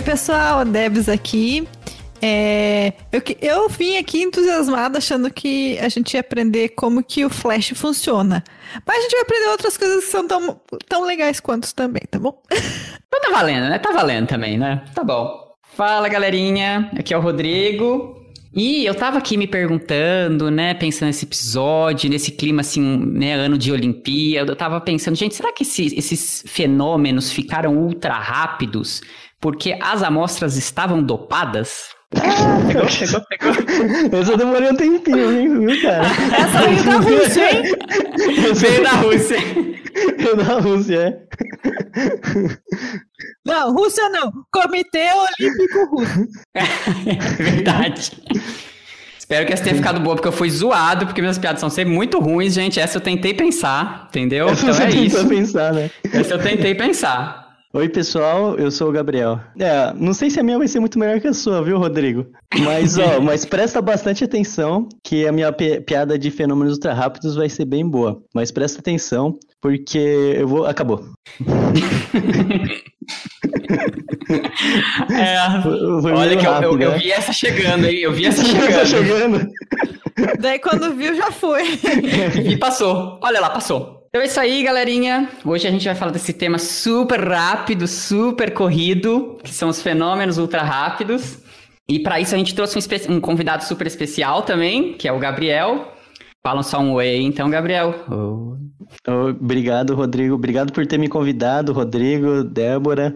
Oi, pessoal, Debs aqui. É, eu, eu vim aqui entusiasmada achando que a gente ia aprender como que o Flash funciona. Mas a gente vai aprender outras coisas que são tão, tão legais quanto também, tá bom? Então tá valendo, né? Tá valendo também, né? Tá bom. Fala, galerinha. Aqui é o Rodrigo. E eu tava aqui me perguntando, né, pensando nesse episódio, nesse clima assim, né, ano de Olimpíada, eu tava pensando, gente, será que esse, esses fenômenos ficaram ultra rápidos porque as amostras estavam dopadas? Ah, pegou, pegou, pegou. Eu só demorei um tempinho, hein, viu, cara? Essa veio da Rússia, hein? Veio da Rússia. Veio da Rússia, é. Não, Rússia não. Comitê Olímpico Russo. É verdade. Espero que essa tenha ficado boa, porque eu fui zoado, porque minhas piadas são sempre muito ruins, gente. Essa eu tentei pensar, entendeu? Essa então é isso. pensar, né? Essa eu tentei pensar. Oi, pessoal, eu sou o Gabriel. É, não sei se a minha vai ser muito melhor que a sua, viu, Rodrigo? Mas, ó, mas presta bastante atenção que a minha pi piada de fenômenos ultra rápidos vai ser bem boa. Mas presta atenção, porque eu vou. Acabou. É, Foi olha que eu, rápido, eu, eu né? vi essa chegando, hein? Eu vi essa chegando. chegando. Daí quando viu, já foi. E passou. Olha lá, passou. Então é isso aí, galerinha. Hoje a gente vai falar desse tema super rápido, super corrido, que são os fenômenos ultra rápidos. E para isso a gente trouxe um, um convidado super especial também, que é o Gabriel. Falam só um oi então, Gabriel. Obrigado, Rodrigo. Obrigado por ter me convidado, Rodrigo, Débora.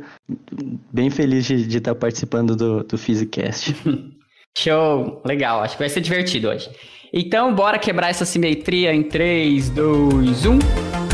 Bem feliz de, de estar participando do, do Physicast. Show! Legal, acho que vai ser divertido hoje. Então, bora quebrar essa simetria em um. 3, 2, 1.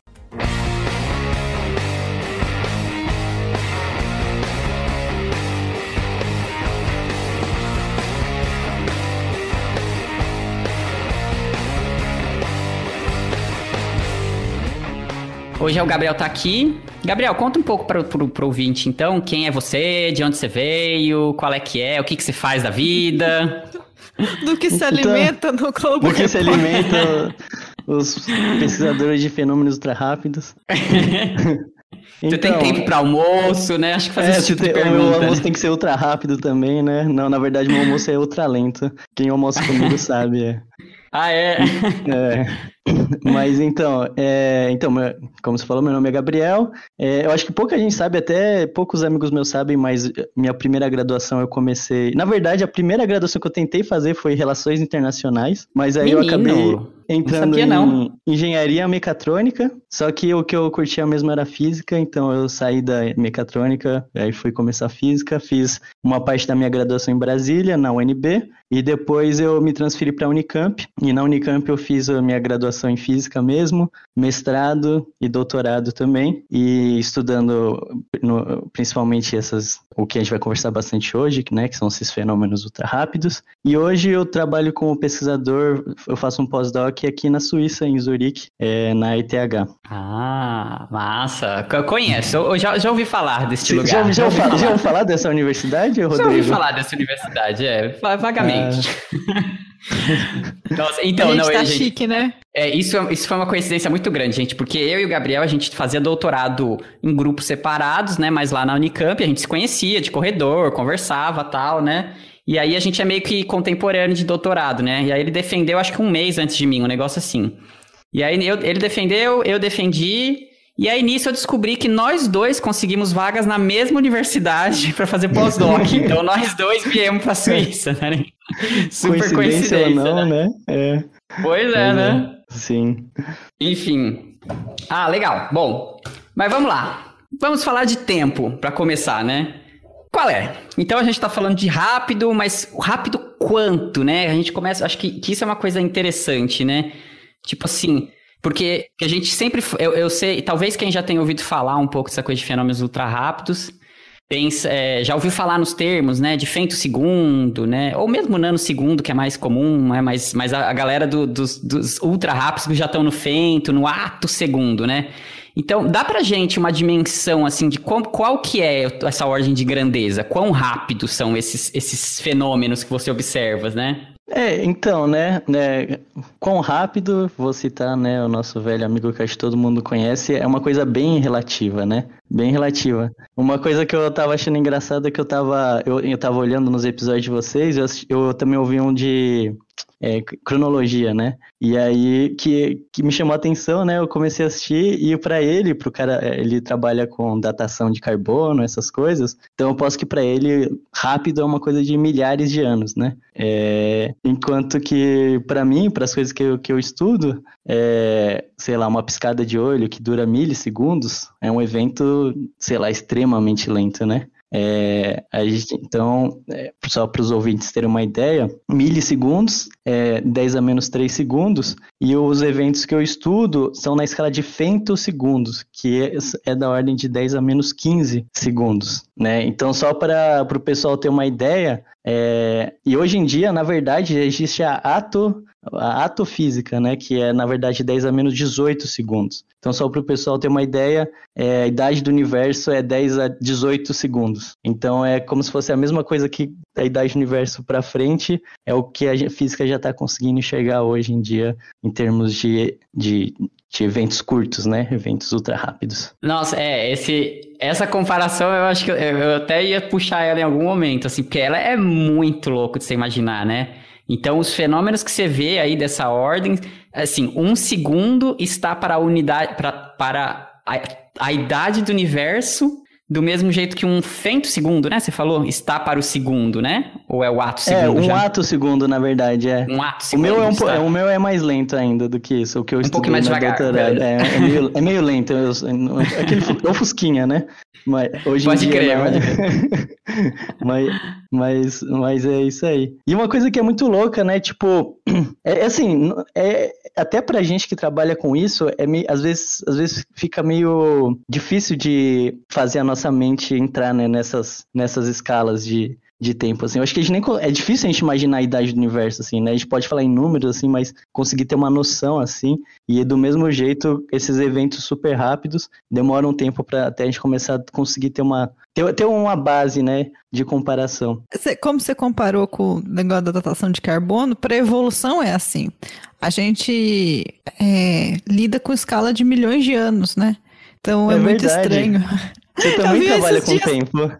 Hoje é o Gabriel tá aqui. Gabriel, conta um pouco para pro, pro ouvinte, então, quem é você, de onde você veio, qual é que é, o que que você faz da vida. Do que se Então, alimenta no Globo Do que se alimenta os pesquisadores de fenômenos ultra rápidos. Você tem tempo para almoço, né? Acho que fazer Então, É, esse tipo tem- o pergunta. meu né? almoço tem que ser ultra rápido também, né? Não, na verdade, meu almoço é ultra lento. Quem almoça comigo sabe. É. Ah, é? É, mas então, é, então, como você falou, meu nome é Gabriel. É, eu acho que pouca gente sabe, até poucos amigos meus sabem, mas minha primeira graduação eu comecei. Na verdade, a primeira graduação que eu tentei fazer foi Relações Internacionais, mas aí eu Menino, acabei não entrando sabia, em não. engenharia mecatrônica. Só que o que eu curtia mesmo era física, então eu saí da mecatrônica, aí fui começar física, fiz uma parte da minha graduação em Brasília, na UNB, e depois eu me transferi para a Unicamp, e na Unicamp eu fiz a minha graduação em física mesmo, mestrado e doutorado também, e estudando no- principalmente essas, o que a gente vai conversar bastante hoje, né, que são esses fenômenos ultra rápidos. E hoje eu trabalho como pesquisador, eu faço um pós-doc aqui na Suíça, em Zurique, é, na ETH. Ah, massa. Conheço, eu já, já ouvi falar deste lugar. Já, já, ouvi ouvi- já falar. ouviu falar dessa universidade, Já Rodrigo? ouvi falar dessa universidade, é, va- vagamente. Nossa, então, a gente não, tá gente, chique, né? É, isso, é- isso foi uma coincidência muito grande, gente, porque eu e o Gabriel, a gente fazia doutorado em grupos separados, né, mas lá na Unicamp a gente se conhecia de corredor, conversava tal, né, e aí a gente é meio que contemporâneo de doutorado, né, e aí ele defendeu acho que um mês antes de mim, um negócio assim. E aí eu- ele defendeu, eu defendi, e aí nisso eu descobri que nós dois conseguimos vagas na mesma universidade para fazer pós-doc, então nós dois viemos pra Suíça, né, super coincidência, coincidência, ou não, né? né? É. Pois é, né? Sim. Enfim. Ah, legal. Bom, mas vamos lá. Vamos falar de tempo para começar, né? Qual é? Então a gente tá falando de rápido, mas rápido quanto, né? A gente começa. Acho que, que isso é uma coisa interessante, né? Tipo assim. Porque a gente sempre. Eu, eu sei, talvez quem já tenha ouvido falar um pouco dessa coisa de fenômenos ultra rápidos, pensa, é, já ouviu falar nos termos, né, de segundo, né, ou mesmo nanosegundo, que é mais comum, né, mas, mas a, a galera do, dos, dos ultra rápidos já estão no fento, no ato segundo, né. Então, dá pra gente uma dimensão, assim, de qual, qual que é essa ordem de grandeza? Quão rápido são esses, esses fenômenos que você observa, né? É, então, né, né, quão rápido, vou citar, né, o nosso velho amigo que acho que todo mundo conhece, é uma coisa bem relativa, né, bem relativa. Uma coisa que eu tava achando engraçada é que eu tava, eu, eu tava olhando nos episódios de vocês, eu, eu também ouvi um de é, cronologia, né? E aí que, que me chamou a atenção, né? Eu comecei a assistir e para ele, pro cara, é, ele trabalha com datação de carbono, essas coisas. Então eu posso que para ele rápido é uma coisa de milhares de anos, né? É, enquanto que para mim, para as coisas que eu, que eu estudo, é, sei lá, uma piscada de olho que dura milissegundos é um evento, sei lá, extremamente lento, né? É, a gente, então, é, só para os ouvintes terem uma ideia, milissegundos é 10 a menos 3 segundos, e os eventos que eu estudo são na escala de femtosegundos, que é, é da ordem de 10 a menos 15 segundos. Né? Então, só para o pessoal ter uma ideia, é, e hoje em dia, na verdade, existe a ato a atofísica, né, que é na verdade 10 a menos 18 segundos. Então, só para o pessoal ter uma ideia, é, a idade do universo é 10 a 18 segundos. Então, é como se fosse a mesma coisa que a idade do universo para frente, é o que a física já está conseguindo enxergar hoje em dia em termos de, de, de eventos curtos, né, eventos ultra rápidos. Nossa, é, esse, essa comparação eu acho que eu, eu até ia puxar ela em algum momento, assim, porque ela é muito louco de você imaginar, né? Então, os fenômenos que você vê aí dessa ordem, assim, um segundo está para a unidade, para, para a, a idade do universo, do mesmo jeito que um fento segundo, né? Você falou, está para o segundo, né? Ou é o ato segundo? É, um já? ato segundo, na verdade, é. Um ato segundo. O meu é, um, é, o meu é mais lento ainda do que isso, o que eu um pouquinho mais devagar. É, é, meio, é meio lento. Eu, aquele é fusquinha, né? Mas hoje pode em dia, crer, pode crer. mas, mas, mas é isso aí. E uma coisa que é muito louca, né? Tipo, é, é assim, é, até pra gente que trabalha com isso, é meio, às, vezes, às vezes fica meio difícil de fazer a nossa mente entrar né, nessas, nessas escalas de, de tempo, assim. Eu acho que a gente nem... É difícil a gente imaginar a idade do universo, assim, né? A gente pode falar em números, assim, mas conseguir ter uma noção, assim. E do mesmo jeito, esses eventos super rápidos demoram um tempo para até a gente começar a conseguir ter uma... Ter, ter uma base, né, de comparação. Como você comparou com o negócio da datação de carbono, para evolução é assim. A gente é, lida com escala de milhões de anos, né? Então é, É muito verdade. estranho. Você também trabalha com dias- tempo.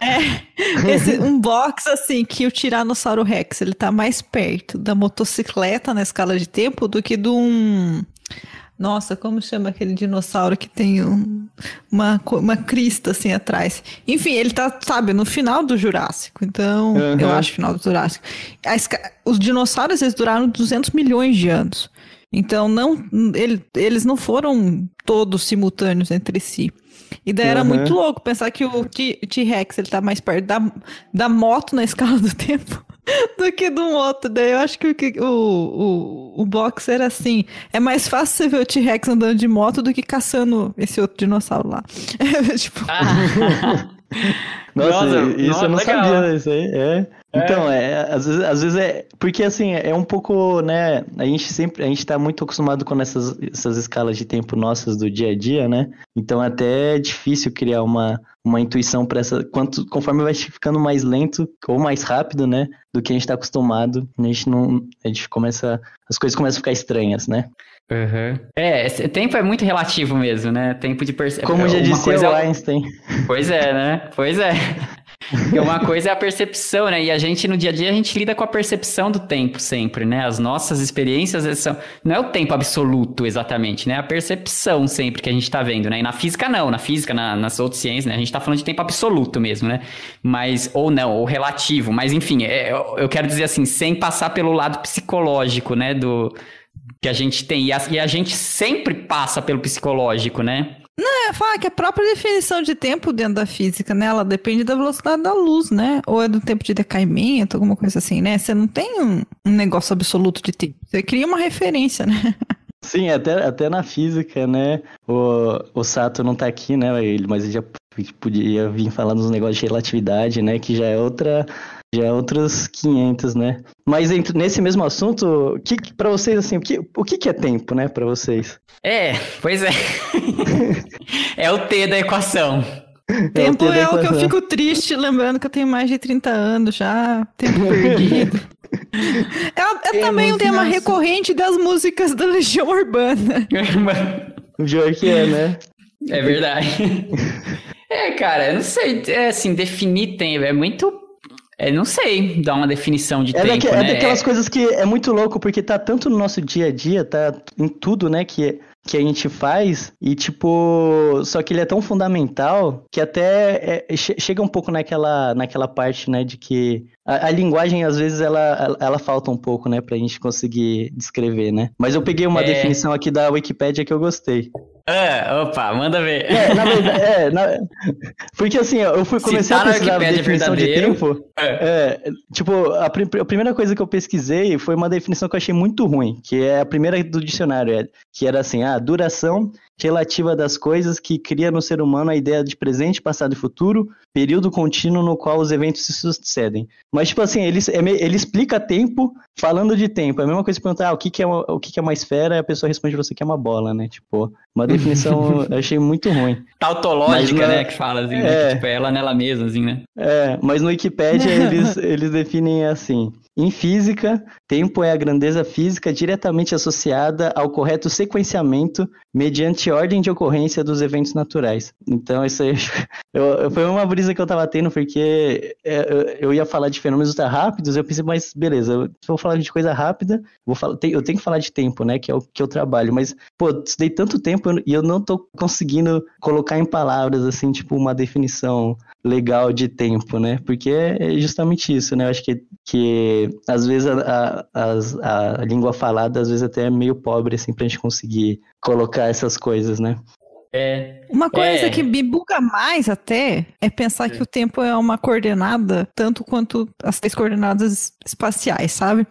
É, esse- um box assim que o Tiranossauro Rex ele tá mais perto da motocicleta na escala de tempo do que de um. Nossa, como chama aquele dinossauro que tem um- uma, uma crista assim atrás? Enfim, ele tá, sabe, no final do Jurássico. Então, Aham. eu acho final do Jurássico. Esca- os dinossauros eles duraram 200 milhões de anos. Então, não, ele- eles não foram todos simultâneos entre si. E daí era Aham. muito louco pensar que o T- T-Rex ele tá mais perto da, da moto na escala do tempo do que do moto. Daí eu acho que o, o, o, o boxer, assim, é mais fácil você ver o T-Rex andando de moto do que caçando esse outro dinossauro lá. tipo, Ah. Nossa, Nossa, isso nossa, eu não legal. sabia, né, isso aí, é. Então, é, às vezes, às vezes é, porque assim, é um pouco, né, a gente sempre, a gente tá muito acostumado com essas, essas escalas de tempo nossas do dia a dia, né, então até é difícil criar uma, uma intuição para essa, quanto, conforme vai ficando mais lento ou mais rápido, né, do que a gente tá acostumado, a gente não, a gente começa, as coisas começam a ficar estranhas, né. Uhum. É, esse tempo é muito relativo mesmo, né? Tempo de perceber. Como já uma disse coisa... o Einstein. Pois é, né? Pois é. Porque uma coisa é a percepção, né? E a gente, no dia a dia, a gente lida com a percepção do tempo sempre, né? As nossas experiências são... não é o tempo absoluto, exatamente, né? A percepção sempre que a gente tá vendo, né? E na física, não. Na física, na, nas outras ciências, né? A gente tá falando de tempo absoluto mesmo, né? Mas, ou não, ou relativo. Mas, enfim, é, eu quero dizer assim, sem passar pelo lado psicológico, né? Do que a gente tem. E a, e a gente sempre passa pelo psicológico, né? Não, é falar que a própria definição de tempo dentro da física, né? Ela depende da velocidade da luz, né? Ou é do tempo de decaimento, alguma coisa assim, né? Você não tem um, um negócio absoluto de tempo. Você cria uma referência, né? Sim, até, até na física, né? O, o Sato não tá aqui, né? Ele, mas ele já podia vir falando dos negócios de relatividade, né? Que já é outra já é outros 500, né? Mas nesse mesmo assunto, que, para vocês, assim, o que, o que é tempo, né, para vocês? É, pois é. é o T da equação. Tempo é, o, é o que eu fico triste, lembrando que eu tenho mais de 30 anos já, tempo perdido. É, é também um tema recorrente das músicas da Legião Urbana. o pior que é, né? É verdade. É, cara, eu não sei, é assim, definir tempo é muito é, não sei dar uma definição de é tempo, é né? É daquelas é... coisas que é muito louco, porque tá tanto no nosso dia a dia, tá em tudo, né, que, que a gente faz, e tipo, só que ele é tão fundamental que até é, chega um pouco naquela, naquela parte, né, de que a, a, linguagem, às vezes, ela, ela, ela, falta um pouco, né, pra gente conseguir descrever, né? Mas eu peguei uma é... definição aqui da Wikipedia que eu gostei. Ah, opa, manda ver. É, na verdade, é, na... porque assim, eu fui comecei tá a pesquisar a definição de tempo. É. é tipo, a, a, primeira coisa que eu pesquisei foi uma definição que eu achei muito ruim, que é a primeira do dicionário, é, que era assim, a ah, duração relativa das coisas que cria no ser humano a ideia de presente, passado e futuro, período contínuo no qual os eventos se sucedem. Mas, tipo assim, ele, é ele explica tempo falando de tempo. É a mesma coisa que perguntar ah, o, que, que, é uma, o que, que é uma esfera e a pessoa responde você que é uma bola, né? Tipo, uma definição eu achei muito ruim. Tautológica, né? Que fala assim, é, né? tipo, ela nela mesma, assim, né? É, mas no Wikipedia eles, eles definem assim. Em física, tempo é a grandeza física diretamente associada ao correto sequenciamento mediante ordem de ocorrência dos eventos naturais. Então, isso aí eu, foi uma brisa que eu tava tendo, porque é, eu ia falar de fenômenos ultra rápidos, eu pensei, mas beleza, eu falar de coisa rápida, vou falar, eu tenho que falar de tempo, né, que é o que eu trabalho, mas, pô, estudei tanto tempo e eu não tô conseguindo colocar em palavras, assim, tipo, uma definição legal de tempo, né? Porque é justamente isso, né? Eu acho que, que às vezes a, a, a língua falada, às vezes até é meio pobre, assim, pra gente conseguir colocar essas coisas, né? É, uma coisa é. que me buga mais até é pensar é. que o tempo é uma coordenada tanto quanto as três coordenadas espaciais, sabe?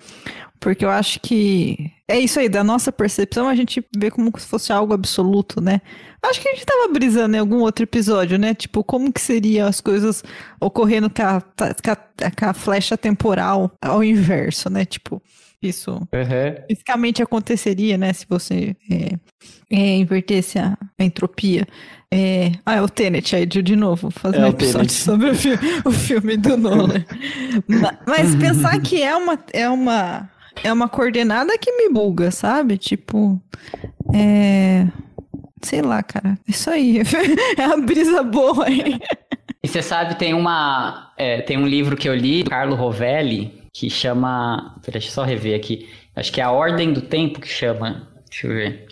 Porque eu acho que é isso aí, da nossa percepção, a gente vê como se fosse algo absoluto, né? Acho que a gente tava brisando em algum outro episódio, né? Tipo, como que seriam as coisas ocorrendo com a, com a, com a flecha temporal ao inverso, né? Tipo, isso uhum. fisicamente aconteceria, né? Se você é, é, invertesse a, a entropia. É... Ah, é o Tenet aí, de, de novo, fazer é um episódio sobre o filme, o filme do Nolan. Mas pensar que é uma, é uma é uma coordenada que me buga, sabe? Tipo, é. Sei lá, cara. Isso aí. é uma brisa boa aí. E você sabe, tem uma. É, tem um livro que eu li, do Carlo Rovelli, que chama. Deixa eu só rever aqui. Acho que é A Ordem do Tempo que chama. Deixa eu ver.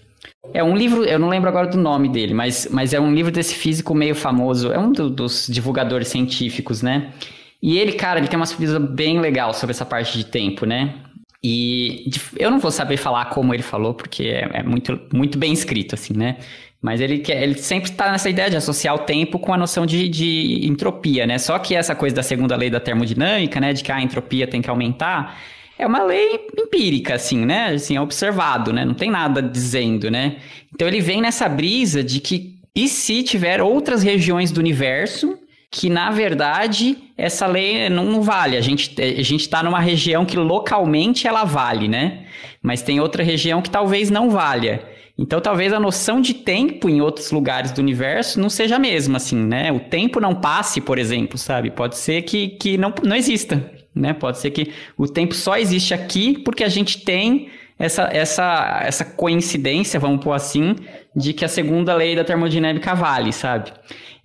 É um livro, eu não lembro agora do nome dele, mas, mas é um livro desse físico meio famoso. É um do, dos divulgadores científicos, né? E ele, cara, ele tem uma pesquisa bem legal sobre essa parte de tempo, né? E eu não vou saber falar como ele falou, porque é, é muito, muito bem escrito, assim, né? Mas ele, quer, ele sempre está nessa ideia de associar o tempo com a noção de, de entropia, né? Só que essa coisa da segunda lei da termodinâmica, né? De que a entropia tem que aumentar, é uma lei empírica, assim, né? Assim, é observado, né? Não tem nada dizendo, né? Então ele vem nessa brisa de que e se tiver outras regiões do universo que na verdade essa lei não, vale. A gente a gente está numa região que localmente ela vale, né? Mas tem outra região que talvez não valha. Então talvez a noção de tempo em outros lugares do universo não seja a mesma, assim, né? O tempo não passe, por exemplo, sabe? Pode ser que, que não, não exista, né? Pode ser que o tempo só existe aqui porque a gente tem essa, essa, essa coincidência, vamos pôr assim, de que a segunda lei da termodinâmica vale, sabe?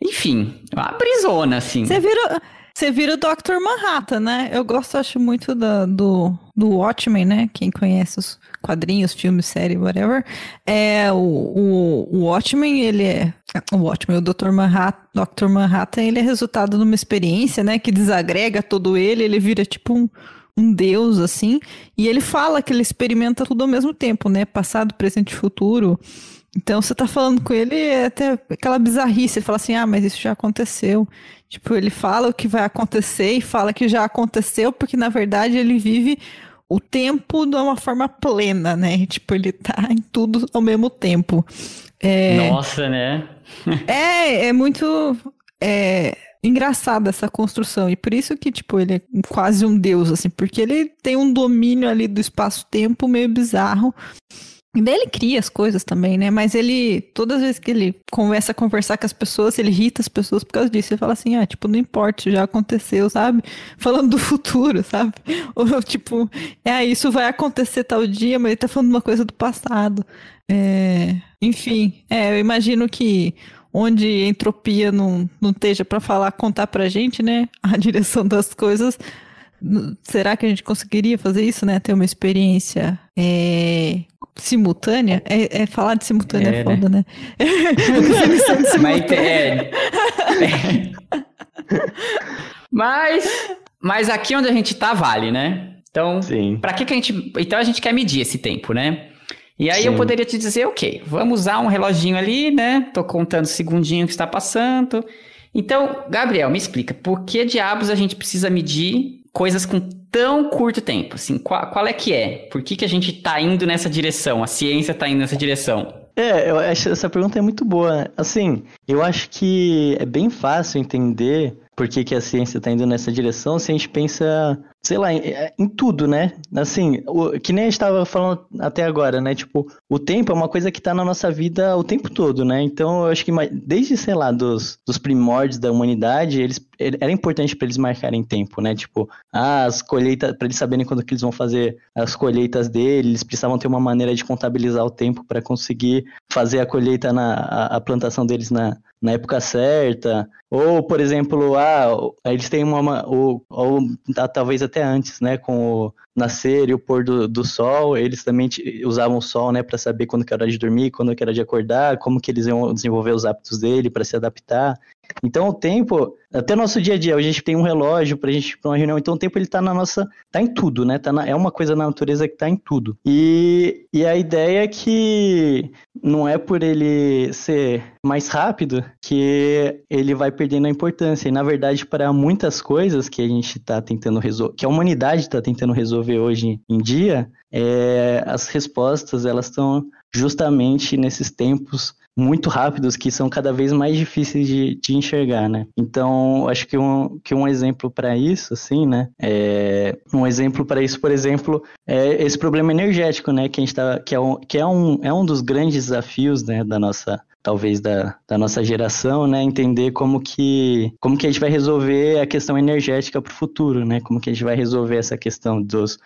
Enfim, uma brisona, assim. Você virou. Você vira o Dr. Manhattan, né? Eu gosto, acho muito da, do, do Watchmen, né? Quem conhece os quadrinhos, filmes, série, whatever. É, o, o, o Watchmen, ele é... O Watchmen, o Dr. Manhattan, Dr. Manhattan, ele é resultado de uma experiência, né? Que desagrega todo ele, ele vira tipo um um deus, assim, e ele fala que ele experimenta tudo ao mesmo tempo, né? Passado, presente e futuro. Então você tá falando com ele, é até aquela bizarrice, ele fala assim, ah, mas isso já aconteceu. Tipo, ele fala o que vai acontecer e fala que já aconteceu, porque na verdade ele vive o tempo de uma forma plena, né? Tipo, ele tá em tudo ao mesmo tempo. É... Nossa, né? é, é muito. É, engraçada essa construção. E por isso que, tipo, ele é quase um deus, assim, porque ele tem um domínio ali do espaço-tempo meio bizarro. Ele cria as coisas também, né? Mas ele, todas as vezes que ele começa a conversar com as pessoas, ele irrita as pessoas por causa disso. Ele fala assim, ah, tipo, não importa, já aconteceu, sabe? Falando do futuro, sabe? Ou tipo, é, isso vai acontecer tal dia, mas ele tá falando uma coisa do passado. É... Enfim, é, eu imagino que onde entropia não, não esteja para falar, contar pra gente, né, a direção das coisas, será que a gente conseguiria fazer isso, né, ter uma experiência é, simultânea? É, é, falar de simultânea é, é foda, né? né? Mas, é, mas, mas aqui onde a gente tá vale, né? Então, para que que a gente, então a gente quer medir esse tempo, né? E aí Sim. eu poderia te dizer, ok, vamos usar um reloginho ali, né? Tô contando segundinho que está passando. Então, Gabriel, me explica, por que diabos a gente precisa medir coisas com tão curto tempo? Assim, qual, qual é que é? Por que, que a gente está indo nessa direção? A ciência está indo nessa direção? É, eu acho essa pergunta é muito boa. Assim, eu acho que é bem fácil entender por que, que a ciência está indo nessa direção se a gente pensa sei lá, em, é, em, tudo, né? Assim, o, que nem a gente estava falando até agora, né? Tipo, o tempo é uma coisa que está na nossa vida o tempo todo, né? Então, eu acho que desde, sei lá, dos, dos primórdios da humanidade, eles era importante para eles marcarem tempo, né? Tipo, ah, as colheitas, para eles saberem quando que eles vão fazer as colheitas deles, eles precisavam ter uma maneira de contabilizar o tempo para conseguir fazer a colheita na a, a plantação deles na, na época certa. Ou, por exemplo, ah, eles têm uma. Ou, ou talvez até antes, né? Com o nascer e o pôr do, do sol, eles também usavam o sol, né? Para saber quando que era de dormir, quando que era de acordar, como que eles iam desenvolver os hábitos dele para se adaptar. Então o tempo, até o nosso dia a dia, a gente tem um relógio pra gente ir pra uma reunião, então o tempo ele tá na nossa, tá em tudo, né? Tá na, é uma coisa na natureza que tá em tudo. E, e a ideia é que não é por ele ser mais rápido que ele vai perdendo a importância. E na verdade, para muitas coisas que a gente tá tentando resolver, que a humanidade está tentando resolver hoje em dia, é, as respostas elas estão justamente nesses tempos muito rápidos que são cada vez mais difíceis de, de enxergar, né? Então, acho que um, que um exemplo para isso, assim, né? É, um exemplo para isso, por exemplo, é esse problema energético, né? Que, a gente tá, que, é, um, que é, um, é um dos grandes desafios né, da nossa talvez da, da nossa geração, né, entender como que como que a gente vai resolver a questão energética para o futuro, né, como que a gente vai resolver essa questão dos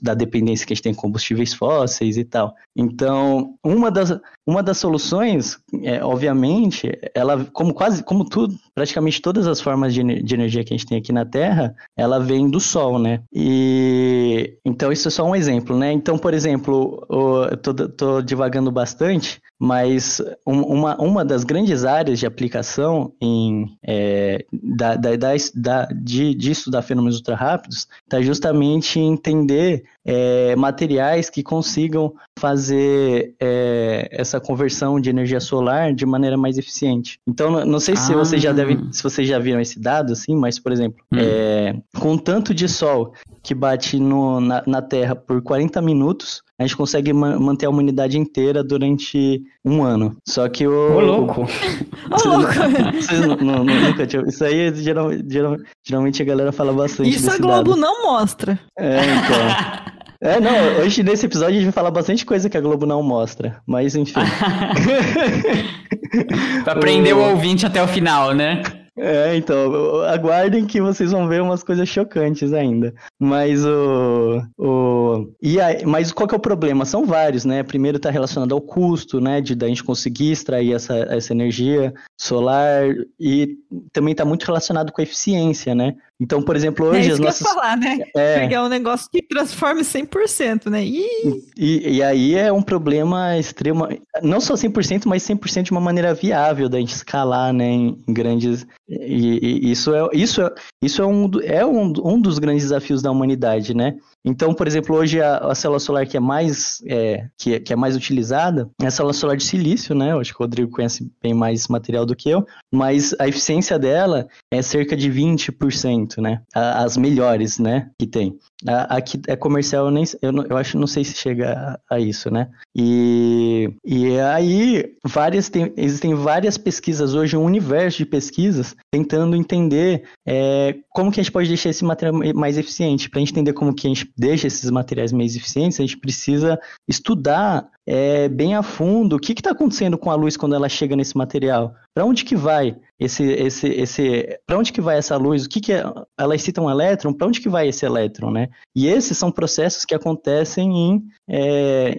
da dependência que a gente tem em combustíveis fósseis e tal. Então, uma das uma das soluções, é, obviamente, ela como quase como tudo, praticamente todas as formas de, de energia que a gente tem aqui na Terra, ela vem do Sol, né? E então isso é só um exemplo, né? Então, por exemplo, eu tô, tô divagando bastante, mas uma, uma das grandes áreas de aplicação em, é, da, da, da, de, de estudar fenômenos ultra rápidos está justamente em entender é, materiais que consigam fazer é, essa conversão de energia solar de maneira mais eficiente. Então, não sei se ah. vocês já devem, se vocês já viram esse dado, assim, mas, por exemplo, hum. é, com tanto de sol que bate no, na, na Terra por 40 minutos, a gente consegue ma manter a humanidade inteira durante um ano. Só que o. Ô, louco! Ô, louco! Vocês não, não, nunca tinham. Isso aí, geral, geral, geralmente a galera fala bastante. Isso a Globo dado. não mostra. É, então. É, não, hoje nesse episódio a gente vai falar bastante coisa que a Globo não mostra, mas enfim. pra prender o... o ouvinte até o final, né? É, então, aguardem que vocês vão ver umas coisas chocantes ainda. Mas o. o e aí, mas qual que é o problema? São vários, né? Primeiro está relacionado ao custo, né? De da gente conseguir extrair essa, essa energia solar, e também está muito relacionado com a eficiência, né? Então, por exemplo, hoje é isso as que nossas. Eu ia falar, né? É. Pegar um negócio que transforme 100%, né? Ih, E, e aí é um problema extremo, não só 100%, mas 100% de uma maneira viável da gente escalar, né, em grandes... E, e isso é, isso é, isso é, um, é um, um dos grandes desafios da humanidade, né? Então, por exemplo, hoje a, a célula solar que é mais é, que, é- que é mais utilizada é a célula solar de silício, né? Eu acho que o Rodrigo conhece bem mais material do que eu, mas a eficiência dela é cerca de 20%, né? As melhores, né, que tem. A, a que é comercial, eu, nem, eu, eu acho, não sei se chega a, a isso, né? E, e aí, várias, tem, existem várias pesquisas hoje, um universo de pesquisas, tentando entender é, como que a gente pode deixar esse material mais eficiente. Para entender como que a gente deixa esses materiais mais eficientes, a gente precisa estudar é, bem a fundo o que está acontecendo com a luz quando ela chega nesse material. Para onde que vai esse, esse, esse, para onde que vai essa luz? O que que é, ela excita um elétron? Para onde que vai esse elétron, né? E esses são processos que acontecem em é,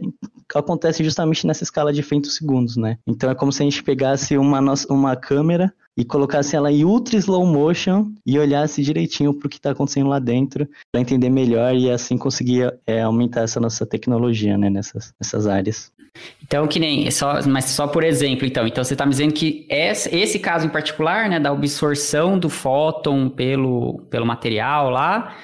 acontece justamente nessa escala de femtosegundos, né? Então é como se a gente pegasse uma, uma câmera e colocasse ela em ultra slow motion e olhasse direitinho para o que está acontecendo lá dentro para entender melhor e assim conseguir é, aumentar essa nossa tecnologia, né? Nessas, nessas áreas. Então, que nem, só, mas só por exemplo, então. Então, você está me dizendo que esse, esse caso em particular, né, da absorção do fóton pelo, pelo material lá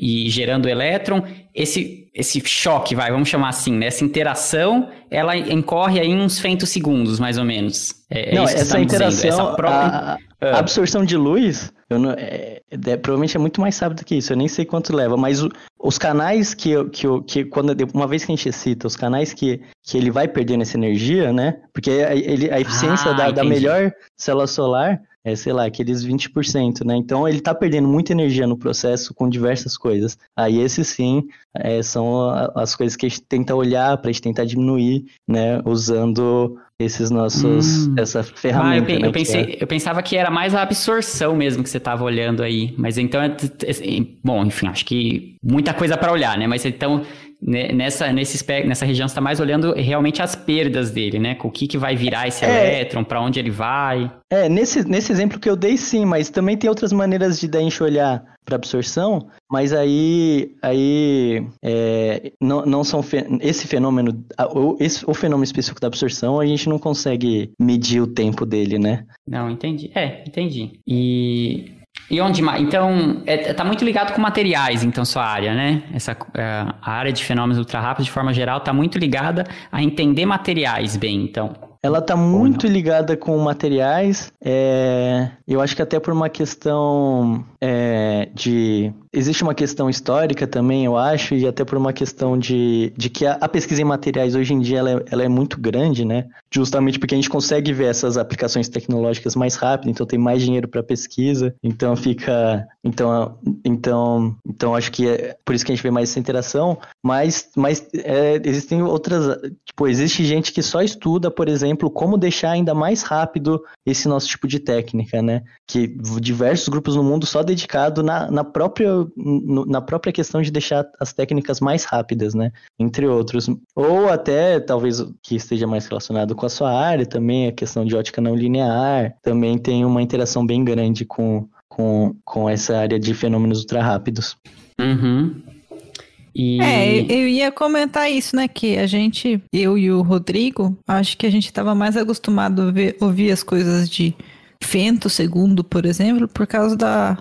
e, gerando elétron, esse, esse choque, vai, vamos chamar assim, né, essa interação, ela incorre aí uns femtosegundos, mais ou menos. É, é Não, você essa tá interação, essa própria... a, a Ah. absorção de luz, não- é- é- provavelmente é muito mais rápido que isso, eu nem sei quanto leva, mas o- os canais que, que, que quando, uma vez que a gente excita, os canais que, que ele vai perdendo essa energia, né? Porque a, ele- a eficiência Ah, da, da melhor célula solar é, sei lá, aqueles 20%, né? Então ele tá perdendo muita energia no processo com diversas coisas. Aí esses sim é, são as coisas que a gente tenta olhar para a gente tentar diminuir, né? Usando esses nossos, Hum. essa Ah, ferramenta. eu, pe- né, eu pensei, é- eu pensava que era mais a absorção mesmo que você estava olhando aí. Mas então, é t- bom, enfim, acho que muita coisa para olhar, né? Mas então, nessa, nesse, nessa região, você está mais olhando realmente as perdas dele, né? Com o que, que vai virar esse É. elétron, para onde ele vai. É, nesse, nesse exemplo que eu dei sim, mas também tem outras maneiras de da gente olhar para absorção, mas aí, aí é, não, não são fe- esse fenômeno, esse, o fenômeno específico da absorção, a gente não consegue medir o tempo dele, né? Não, entendi. É, entendi. E, e onde mais? Então, é, tá muito ligado com materiais, então, sua área, né? Essa, é, a área de fenômenos ultra rápidos, de forma geral, tá muito ligada a entender materiais bem, então. Ela está muito ligada com materiais, é, eu acho que até por uma questão é, de. Existe uma questão histórica também, eu acho, e até por uma questão de, de que a, a pesquisa em materiais hoje em dia ela é, ela é muito grande, né? Justamente porque a gente consegue ver essas aplicações tecnológicas mais rápido, então tem mais dinheiro para pesquisa, então fica. Então, então, então acho que é por isso que a gente vê mais essa interação, mas, mas é, existem outras. Tipo, existe gente que só estuda, por exemplo, como deixar ainda mais rápido esse nosso tipo de técnica, né? Que diversos grupos no mundo só dedicado na, na, própria, na própria questão de deixar as técnicas mais rápidas, né? Entre outros. Ou até, talvez, que esteja mais relacionado com a sua área também, a questão de ótica não linear, também tem uma interação bem grande com, com, com essa área de fenômenos ultra rápidos. Uhum. E... É, eu ia comentar isso, né? Que a gente, eu e o Rodrigo, acho que a gente estava mais acostumado a ver- ouvir as coisas de fento segundo, por exemplo, por causa da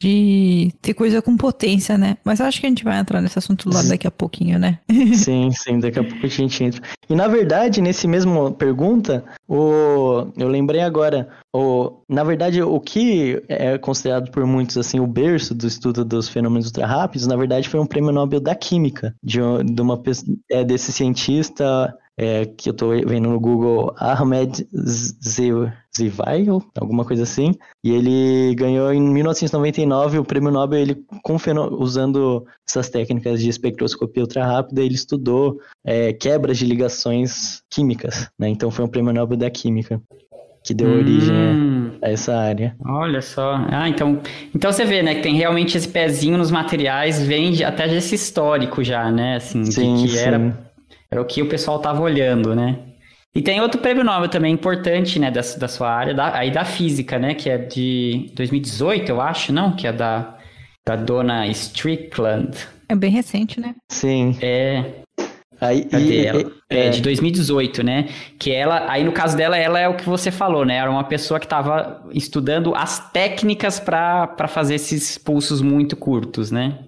de ter coisa com potência, né? Mas acho que a gente vai entrar nesse assunto lá daqui a pouquinho, né? Sim, sim, daqui a pouco a gente entra. E na verdade, nesse mesmo pergunta, o, eu lembrei agora, o, na verdade, o que é considerado por muitos assim o berço do estudo dos fenômenos ultra rápidos, na verdade foi um prêmio Nobel da Química, de, de uma é, desse cientista é, que eu tô vendo no Google, Ahmed Z- Zivail, alguma coisa assim, e ele ganhou em 1999 o prêmio Nobel ele, usando essas técnicas de espectroscopia ultra rápida, ele estudou é, quebras de ligações químicas, né? Então foi um prêmio Nobel da Química que deu origem Hum, a essa área. Olha só. Ah, então, então você vê, né, que tem realmente esse pezinho nos materiais, vem até desse histórico já, né? Assim, Sim, que sim. era, era o que o pessoal tava olhando, né? E tem outro prêmio Nobel também importante, né, da, da sua área, da- aí da física, né, que é de 2018, eu acho, não? Que é da Da dona Strickland. É bem recente, né? Sim. É. Aí, Cadê e- ela? e- É, é, de 2018, né? Que ela, aí no caso dela, ela é o que você falou, né? Era uma pessoa que estava estudando as técnicas para fazer esses pulsos muito curtos, né?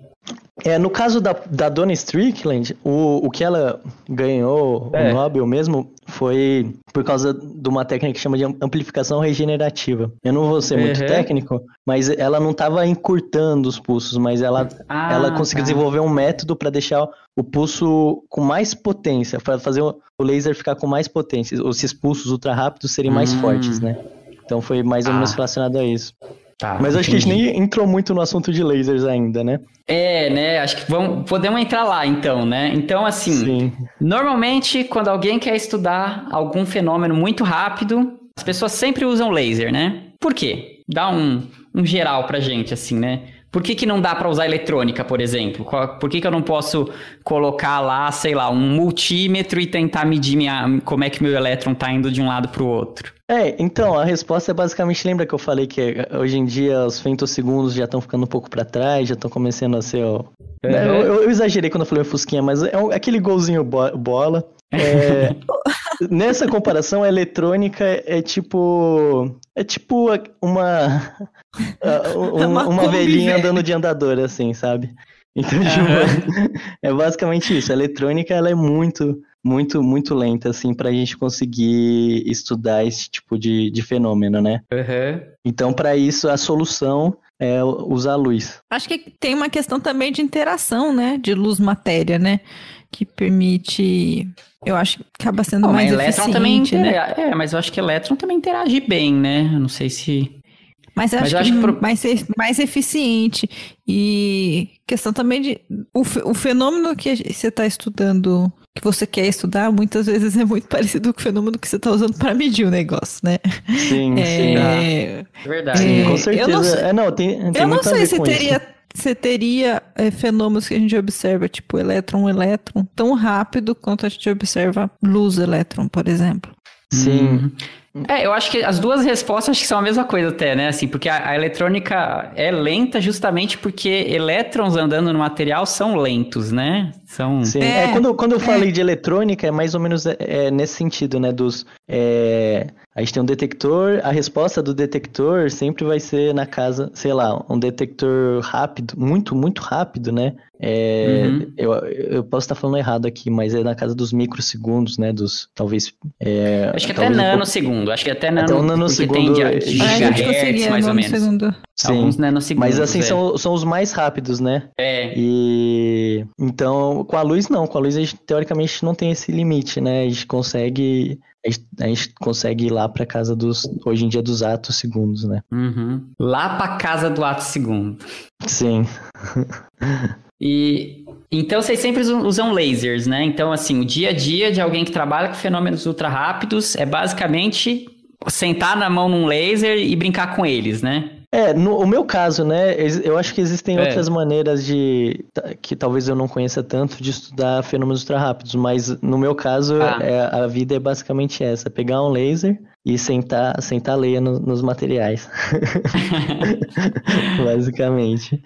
É, no caso da, da Dona Strickland, o, o que ela ganhou É. o Nobel mesmo foi por causa de uma técnica que chama de amplificação regenerativa. Eu não vou ser muito Uhum. técnico, mas ela não estava encurtando os pulsos, mas ela, Ah, ela conseguiu tá. desenvolver um método para deixar o pulso com mais potência, para fazer o, laser ficar com mais potência, ou esses pulsos ultra rápidos serem mais Hum. fortes, né? Então foi mais ou menos Ah. relacionado a isso. Tá, Mas acho que a gente entendi. nem entrou muito no assunto de lasers ainda, né? É, né? Acho que vamos, podemos entrar lá então, né? Então, assim, Sim. normalmente quando alguém quer estudar algum fenômeno muito rápido, as pessoas sempre usam laser, né? Por quê? Dá um, um geral pra gente, assim, né? Por que, que não dá pra usar eletrônica, por exemplo? Por que, que eu não posso colocar lá, sei lá, um multímetro e tentar medir minha, como é que meu elétron tá indo de um lado pro outro? É, então, a resposta é basicamente, lembra que eu falei que eh, hoje em dia os femtosegundos já estão ficando um pouco pra trás, já estão começando a ser, ó... Né, Eu, eu- eu exagerei quando eu falei fusquinha, mas é um- aquele golzinho bo- bola. É, nessa comparação, a eletrônica é tipo... É tipo uma... ah, um- É uma uma Kombi, velhinha andando de andador, assim, sabe? Então, tipo, é basicamente isso. A eletrônica, ela é muito, muito, muito lenta, assim, pra gente conseguir estudar esse tipo de, de fenômeno, né? Uhum. Então, para isso, a solução é usar a luz. Acho que tem uma questão também de interação, né? De luz-matéria, né? Que permite. Eu acho que acaba sendo Bom, mais mas elétron também eficiente, né? intera- É, mas eu acho que elétron também interage bem, né? Eu não sei se. Mas eu Mas acho, eu que, acho que pro- mais, mais eficiente. E questão também de. O, o fenômeno que a você está estudando, que você quer estudar, muitas vezes é muito parecido com o fenômeno que você está usando para medir o negócio, né? Sim, sim. É, É verdade. Sim, É, com eu certeza. não sei- É, não, tem, tem eu não sei se teria, isso. teria é, fenômenos que a gente observa, tipo elétron, elétron, tão rápido quanto a gente observa luz, elétron, por exemplo. Sim. É, eu acho que as duas respostas acho que são a mesma coisa até, né? Assim, porque a, a eletrônica é lenta justamente porque elétrons andando no material são lentos, né? São. Sim. É, É, quando, quando eu falei de eletrônica, é mais ou menos é, é nesse sentido, né? Dos. é, a gente tem um detector, a resposta do detector sempre vai ser na casa, sei lá, um detector rápido, muito, muito rápido, né? É, Uhum. eu, eu posso estar falando errado aqui, mas é na casa dos microsegundos, né? Dos. Talvez. é, Acho que até um pouco- nanosegundo. Acho que até nano. Até um nanosegundo tem de, é- de Ah, a gente gigahertz, conseguia mais ou no menos. segundo. Sim. Alguns nanosegundos. Mas assim, é. são, são os mais rápidos, né? É. E então, com a luz não, com a luz a gente teoricamente não tem esse limite, né? A gente consegue a gente, a gente consegue ir lá para casa dos hoje em dia dos atos segundos, né? Uhum. Lá pra casa do ato segundo. Sim. E então vocês sempre usam lasers, né? Então, assim, o dia a dia de alguém que trabalha com fenômenos ultra rápidos é basicamente sentar na mão num laser e brincar com eles, né? É, no o meu caso, né? Eu acho que existem É. outras maneiras de que talvez eu não conheça tanto de estudar fenômenos ultra rápidos, mas no meu caso Ah. é, a vida é basicamente essa: pegar um laser e sentar sentar leia no- nos materiais. basicamente.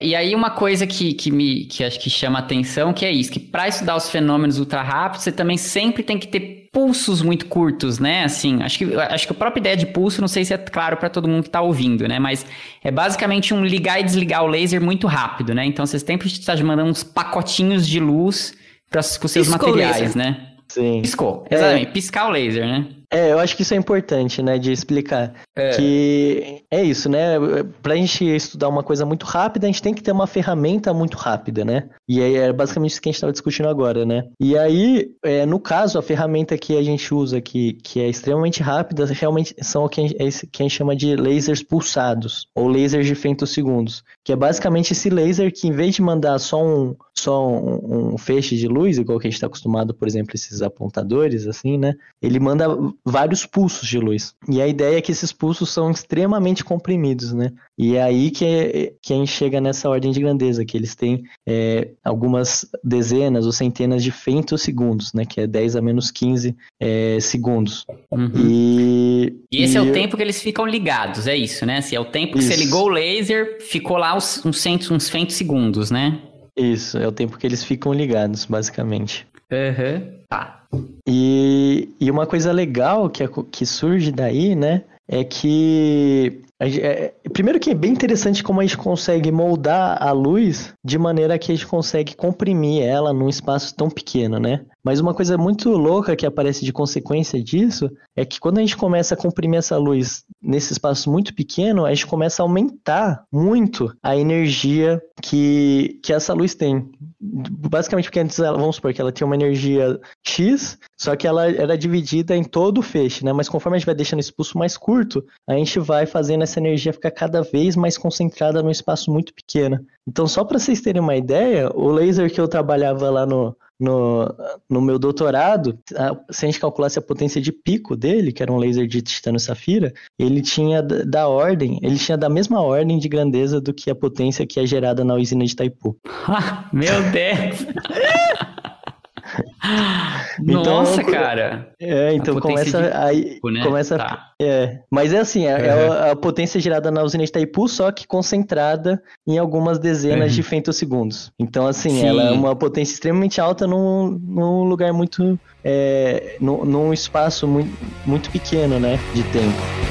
E aí uma coisa que, que me que acho que chama atenção que é isso, que para estudar os fenômenos ultra rápidos, você também sempre tem que ter pulsos muito curtos, né? Assim, acho que acho que a própria ideia de pulso, não sei se é claro para todo mundo que tá ouvindo, né? Mas é basicamente um ligar e desligar o laser muito rápido, né? Então você sempre está mandando uns pacotinhos de luz para os seus Piscou materiais, laser. né? Sim. Piscou, É. exatamente, piscar o laser, né? É, eu acho que isso é importante, né, de explicar. É. Que é isso, né? Pra gente estudar uma coisa muito rápida, a gente tem que ter uma ferramenta muito rápida, né? E aí é basicamente isso que a gente estava discutindo agora, né? E aí, é, no caso, a ferramenta que a gente usa, que, que é extremamente rápida, realmente são o que a, gente, é que a gente chama de lasers pulsados, ou lasers de femtosegundos. Que é basicamente esse laser que, em vez de mandar só um, só um, um feixe de luz, igual que a gente está acostumado, por exemplo, esses apontadores, assim, né? Ele manda vários pulsos de luz. E a ideia é que esses pulsos são extremamente comprimidos, né? E é aí que, é, que a gente chega nessa ordem de grandeza, que eles têm é, algumas dezenas ou centenas de femtosegundos, né? Que é 10 a menos 15 é, segundos. Uhum. E, e esse e... é o tempo que eles ficam ligados, é isso, né? Assim, é o tempo que isso. você ligou o laser, ficou lá uns, uns, cento, uns femtosegundos, né? Isso, é o tempo que eles ficam ligados, basicamente. Uhum. Tá. E, e uma coisa legal que, que surge daí, né? É que é, primeiro que é bem interessante como a gente consegue moldar a luz de maneira que a gente consegue comprimir ela num espaço tão pequeno, né? Mas uma coisa muito louca que aparece de consequência disso é que quando a gente começa a comprimir essa luz nesse espaço muito pequeno, a gente começa a aumentar muito a energia que, que essa luz tem. Basicamente porque antes, ela, vamos supor que ela tinha uma energia X, só que ela era dividida em todo o feixe, né? Mas conforme a gente vai deixando esse pulso mais curto, a gente vai fazendo essa energia ficar cada vez mais concentrada num espaço muito pequeno. Então, só para vocês terem uma ideia, o laser que eu trabalhava lá no, no, no meu doutorado, se a gente calculasse a potência de pico dele, que era um laser de titânio safira, ele tinha da ordem, ele tinha da mesma ordem de grandeza do que a potência que é gerada na usina de Itaipu. meu Deus! então, Nossa, cara. É, então começa aí tipo, né? começa tá. é, mas é assim, é, uhum. é, a potência gerada na usina de Itaipu, só que concentrada em algumas dezenas uhum. de femtosegundos. Então assim, Sim. ela é uma potência extremamente alta num, num lugar muito é, num, num espaço muito, muito pequeno, né, de tempo.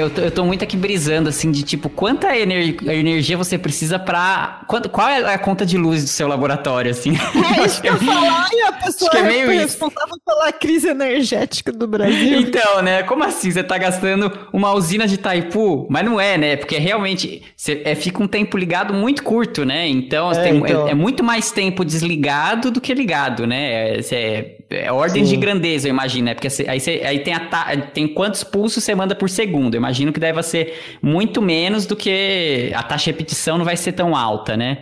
Eu tô, eu tô muito aqui brisando, assim, de tipo, quanta ener energia você precisa pra. Quanto, qual é a conta de luz do seu laboratório, assim? É isso que eu falar, e a pessoa é meio responsável isso. pela crise energética do Brasil. Então, né? Como assim? Você tá gastando uma usina de Taipu? Mas não é, né? Porque realmente você, é, fica um tempo ligado muito curto, né? Então, é, tem, então... É, é, muito mais tempo desligado do que ligado, né? É, é, é ordem Sim. de grandeza, eu imagino, né? Porque aí, você, aí tem, a, tem quantos pulsos você manda por segundo. Eu imagino que deve ser muito menos do que a taxa de repetição não vai ser tão alta, né?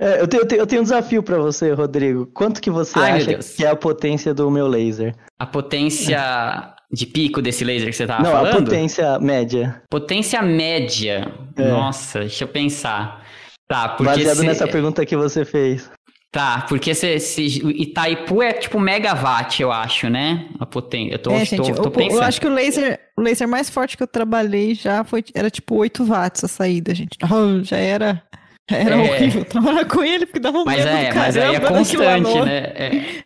É, eu, tenho, eu, tenho, eu tenho um desafio para você, Rodrigo. Quanto que você Ai, acha que é a potência do meu laser? A potência de pico desse laser que você tava não, falando? Não, a potência média. Potência média. É. Nossa, deixa eu pensar. Tá, porque Baseado se... nessa pergunta que você fez. Tá, porque se, se, Itaipu é tipo megawatt, eu acho, né? A potência. Eu tô, é, gente, tô, tô pensando. Eu acho que o laser, o laser mais forte que eu trabalhei já foi, era tipo 8 watts a saída, gente. Oh, já era. Era é... horrível trabalhar com ele, porque dava um mas medo é, Mas aí é constante, né?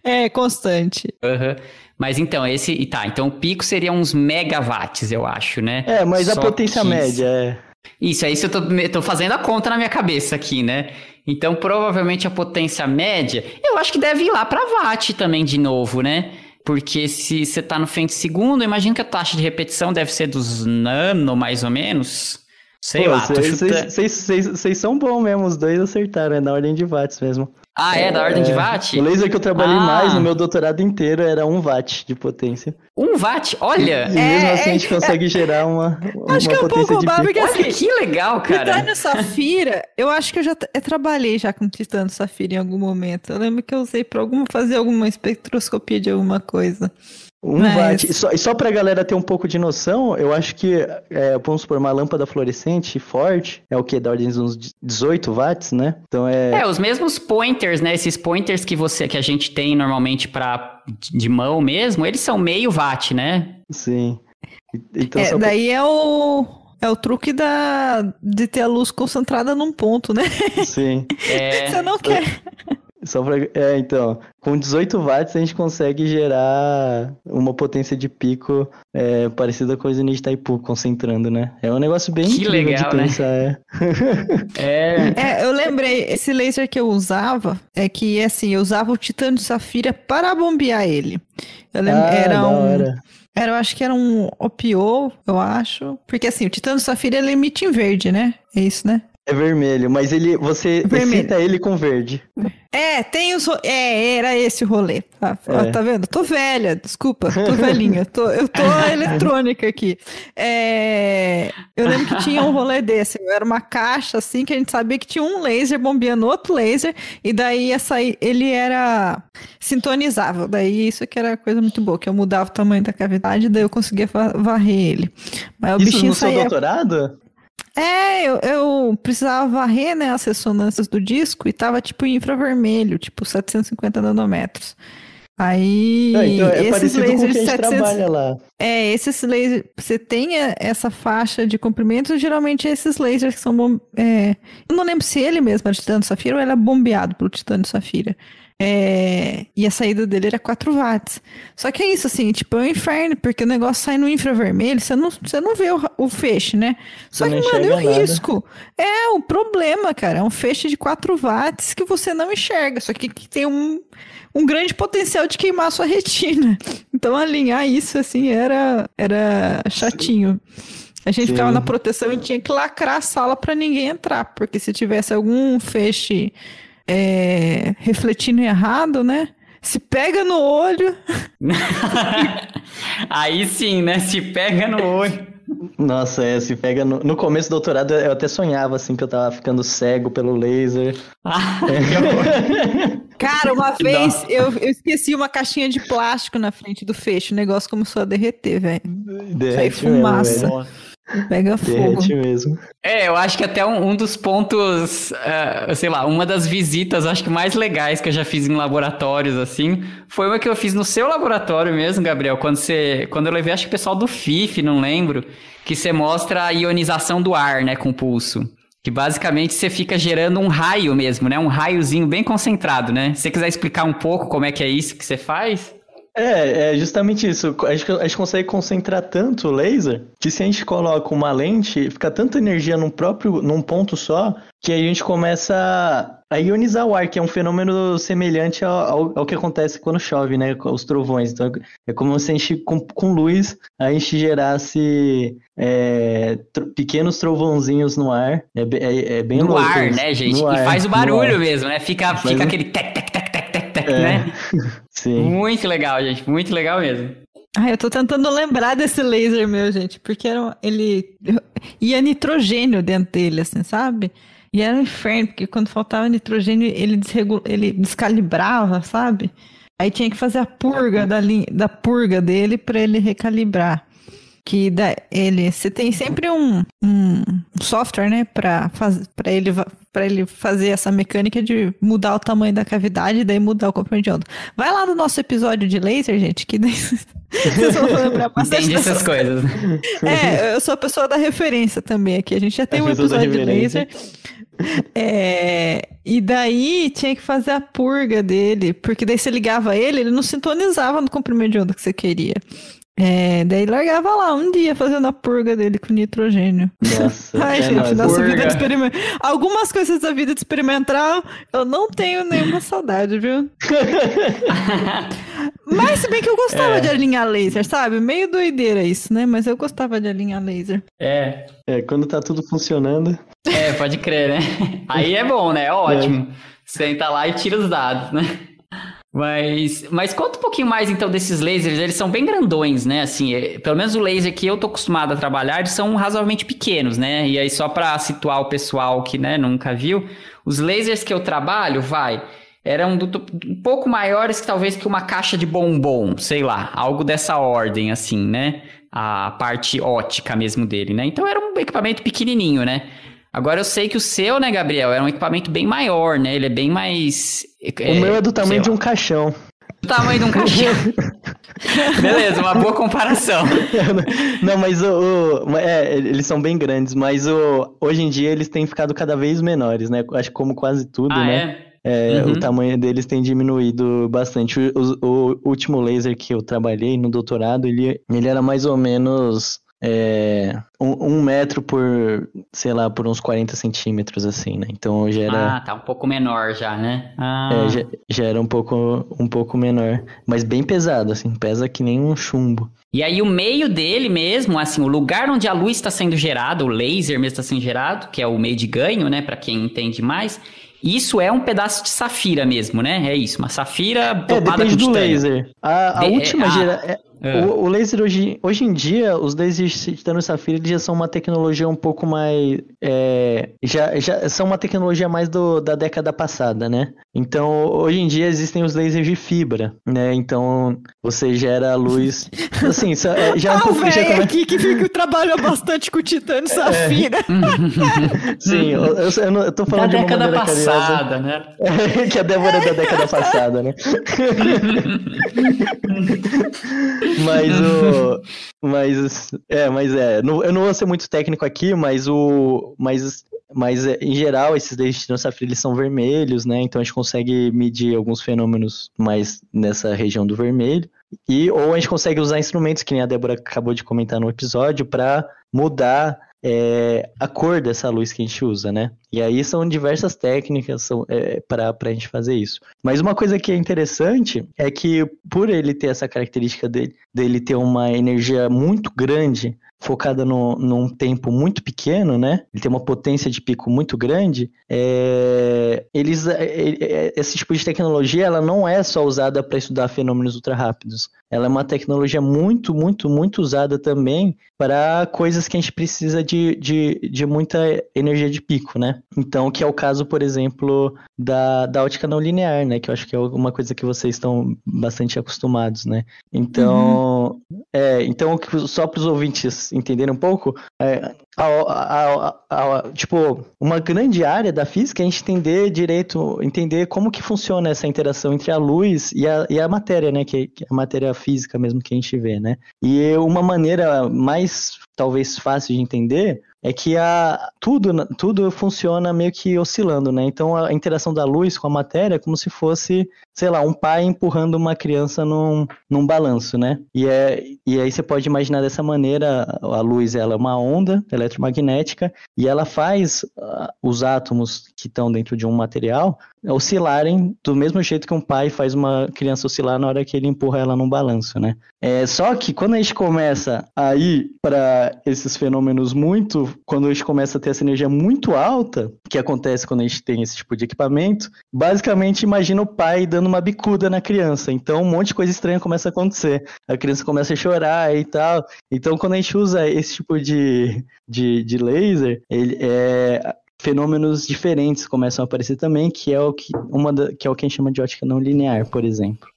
É, é constante. Uhum. Mas então, esse. Tá, então o pico seria uns megawatts, eu acho, né? É, mas Só a potência média é. Isso, é isso eu tô, tô fazendo a conta na minha cabeça aqui, né? Então, provavelmente a potência média, eu acho que deve ir lá para watt também de novo, né? Porque se você está no segundo, imagino que a taxa de repetição deve ser dos nano, mais ou menos. Sei Pô, lá, Vocês são bons mesmo, os dois acertaram, é na ordem de watts mesmo. Ah, é, da ordem é, de watt? O laser que eu trabalhei ah. mais no meu doutorado inteiro era 1 watt de potência. 1 watt? Olha! E, e mesmo é, assim a gente consegue gerar uma, uma acho que é um pouco de pico. Assim, que legal, cara! Titânio Safira, eu acho que eu já eu trabalhei já com Titânio Safira em algum momento. Eu lembro que eu usei para alguma, fazer alguma espectroscopia de alguma coisa. Um Mas... watt. E só, e só pra galera ter um pouco de noção, eu acho que, é, vamos supor, uma lâmpada fluorescente forte é o que? Da ordem de uns 18 watts, né? Então é. É, os mesmos pointers, né? Esses pointers que você que a gente tem normalmente pra, de mão mesmo, eles são meio watt, né? Sim. Então, é, daí pra... é o. É o truque da, de ter a luz concentrada num ponto, né? Sim. É... Você não quer. Só pra... É, então, com 18 watts a gente consegue gerar uma potência de pico é, parecida com a usina de Itaipu, concentrando, né? É um negócio bem que legal, de né? pensar, né? é. é. é. eu lembrei, esse laser que eu usava, é que, assim, eu usava o titânio de safira para bombear ele. Eu lembro, ah, era um... Era, eu acho que era um OPO, eu acho. Porque assim, o Titânio Safira ele emite em verde, né? É isso, né? É vermelho, mas ele você Vermelho. excita ele com verde. É, tem os. É, era esse o rolê. Tá, É. tá vendo? Tô velha, desculpa, tô velhinha. Tô, eu tô eletrônica aqui. É, eu lembro que tinha um rolê desse. Era uma caixa assim que a gente sabia que tinha um laser bombeando outro laser, e daí sair. Ele era sintonizável. Daí isso que era coisa muito boa, que eu mudava o tamanho da cavidade, daí eu conseguia va- varrer ele. Mas o Isso bichinho no seu saía. doutorado? É, eu, eu precisava varrer, né, as ressonâncias do disco e tava tipo em infravermelho, tipo 750 nanômetros. Aí, Ah, então é esses lasers de gente 700... trabalha lá. É, esses lasers, você tem é, essa faixa de comprimento, geralmente esses lasers que são, bom, é, eu não lembro se ele mesmo era titânio safira ou ele é bombeado pelo titânio safira. É, e a saída dele era 4 watts. Só que é isso, assim, tipo, é um inferno, porque o negócio sai no infravermelho, você não, você não vê o, o feixe, né? Só Você que, mano, e o nada. risco? É, o problema, cara, é um feixe de 4 watts que você não enxerga, só que, que tem um, um grande potencial de queimar a sua retina. Então, alinhar isso, assim, era, era chatinho. A gente Sim. ficava na proteção e tinha que lacrar a sala para ninguém entrar, porque se tivesse algum feixe é, refletindo errado, né? Se pega no olho. Aí sim, né? Se pega no olho. Nossa, é, se pega no, no começo do doutorado eu até sonhava assim que eu tava ficando cego pelo laser. Ah. Cara, uma vez eu, eu esqueci uma caixinha de plástico na frente do feixe. O negócio começou a derreter, velho. Derrete fumaça. mesmo, Pega fogo. Derrete mesmo. É, eu acho que até um, um dos pontos, eh, sei lá, uma das visitas, acho que mais legais que eu já fiz em laboratórios, assim, foi uma que eu fiz no seu laboratório mesmo, Gabriel, quando você, quando eu levei, acho que o pessoal do FIF, não lembro, que você mostra a ionização do ar, né, com o pulso. Que basicamente você fica gerando um raio mesmo, né, um raiozinho bem concentrado, né? Se você quiser explicar um pouco como é que é isso que você faz? É, é justamente isso. A gente, a gente consegue concentrar tanto o laser que se a gente coloca uma lente, fica tanta energia num próprio, num ponto só, que a gente começa a, ionizar o ar, que é um fenômeno semelhante ao, ao, ao que acontece quando chove, né? Com os trovões. Então é como se a gente, com, com luz, a gente gerasse é, tro- pequenos trovãozinhos no ar. É, é, é bem no louco ar, isso. né, gente? No e ar, faz o no barulho ar. mesmo, né? Fica, Faz fica um- aquele tec, tec, É. né? Sim. Muito legal, gente, muito legal mesmo. Ah, eu tô tentando lembrar desse laser meu, gente, porque era, um- ele ia nitrogênio dentro dele, assim, sabe? E era um inferno, porque quando faltava nitrogênio, ele, desregu... ele descalibrava, sabe? Aí tinha que fazer a purga da, linha, da purga dele para ele recalibrar. Que da, ele, você tem sempre um, um software, né, para faz, para ele para ele fazer essa mecânica de mudar o tamanho da cavidade e daí mudar o comprimento de onda. Vai lá no nosso episódio de laser, gente, que daí vocês vão lembrar bastante Entendi essas dessas coisas. é, eu sou a pessoa da referência também aqui. A gente já tem A um episódio de laser. É, e daí tinha que fazer a purga dele, porque daí você ligava ele, ele não sintonizava no comprimento de onda que você queria. É, daí largava lá um dia fazendo a purga dele com nitrogênio. Nossa. Ai, é gente, nossa Purga. vida de experimental. Algumas coisas da vida de experimental eu não tenho nenhuma saudade, viu? Mas se bem que eu gostava É. de alinhar laser, sabe? Meio doideira isso, né? Mas eu gostava de alinhar laser. É, É, quando tá tudo funcionando. é, pode crer, né? Aí é bom, né? Ótimo. Senta lá e tira os dados, né? Mas, mas conta um pouquinho mais então desses lasers, eles são bem grandões, né? Assim, é- pelo menos o laser que eu tô acostumado a trabalhar, eles são razoavelmente pequenos, né? E aí só para situar o pessoal que, né, nunca viu, os lasers que eu trabalho, vai, eram do- um pouco maiores talvez que uma caixa de bombom, sei lá, algo dessa ordem assim, né? A parte ótica mesmo dele, né? Então era um equipamento pequenininho, né? Agora eu sei que o seu, né, Gabriel, é um equipamento bem maior, né? Ele é bem mais. o meu é do tamanho de um caixão. Do tamanho de um caixão. Beleza, uma boa comparação. Não, mas o, o- é, eles são bem grandes, mas o, hoje em dia eles têm ficado cada vez menores, né? Acho que como quase tudo, Ah, né? é? É, Uhum. O tamanho deles tem diminuído bastante. O, o- o último laser que eu trabalhei no doutorado, ele, ele era mais ou menos é, um, um, metro por, sei lá, por uns 40 centímetros, assim, né? Então já era. Ah, tá um pouco menor já, né? Ah. É, já, já, era um pouco, um pouco menor. Mas bem pesado, assim, pesa que nem um chumbo. E aí o meio dele mesmo, assim, o lugar onde a luz está sendo gerada, o laser mesmo está sendo gerado, que é o meio de ganho, né, para quem entende mais, isso é um pedaço de safira mesmo, né? É isso, uma safira dopada é, depende do laser. A, a de, última é, geração... É. O, o, laser hoje, hoje em dia, os lasers de titânio safira já são uma tecnologia um pouco mais. É, já, já são uma tecnologia mais do, da década passada, né? Então, hoje em dia existem os lasers de fibra, né? Então, você gera luz. Assim, é, já é um ah, pouco. Já come... aqui que fica, trabalha bastante com titânio é. safira. É. Sim, eu, eu, eu, eu tô falando da de uma década passada, né? que a Débora é da década passada, né? Mas o. Mas. É, mas é. eu não vou ser muito técnico aqui, mas o. Mas, mas em geral, esses destinos safira eles são vermelhos, né? Então a gente consegue medir alguns fenômenos mais nessa região do vermelho. E, ou a gente consegue usar instrumentos, que nem a Débora acabou de comentar no episódio, para mudar é, a cor dessa luz que a gente usa, né? E aí são diversas técnicas é, para a gente fazer isso. Mas uma coisa que é interessante é que por ele ter essa característica dele, dele ter uma energia muito grande focada no, num tempo muito pequeno, né? Ele tem uma potência de pico muito grande. É, eles, é, é, esse tipo de tecnologia ela não é só usada para estudar fenômenos ultra rápidos. Ela é uma tecnologia muito, muito, muito usada também para coisas que a gente precisa de, de, de muita energia de pico, né? Então, que é o caso, por exemplo, da, da ótica não linear, né? Que eu acho que é uma coisa que vocês estão bastante acostumados, né? Então, uhum. é, então só para os ouvintes entenderem um pouco, é, a, a, a, tipo, uma grande área da física é a gente entender direito, entender como que funciona essa interação entre a luz e a, e a matéria, né? Que, que é a matéria física mesmo que a gente vê, né? E uma maneira mais, talvez, fácil de entender é que a, tudo, tudo funciona meio que oscilando, né? Então a interação da luz com a matéria é como se fosse, sei lá, um pai empurrando uma criança num, num balanço, né? E, é, e aí você pode imaginar dessa maneira, a luz ela é uma onda eletromagnética e ela faz uh, os átomos que estão dentro de um material oscilarem do mesmo jeito que um pai faz uma criança oscilar na hora que ele empurra ela num balanço, né? É, só que quando a gente começa a ir para esses fenômenos muito, quando a gente começa a ter essa energia muito alta, que acontece quando a gente tem esse tipo de equipamento, basicamente imagina o pai dando uma bicuda na criança. Então um monte de coisa estranha começa a acontecer. A criança começa a chorar e tal. Então quando a gente usa esse tipo de, de, de laser, ele é fenômenos diferentes começam a aparecer também, que é o que uma da, que é o que a gente chama de ótica não linear, por exemplo.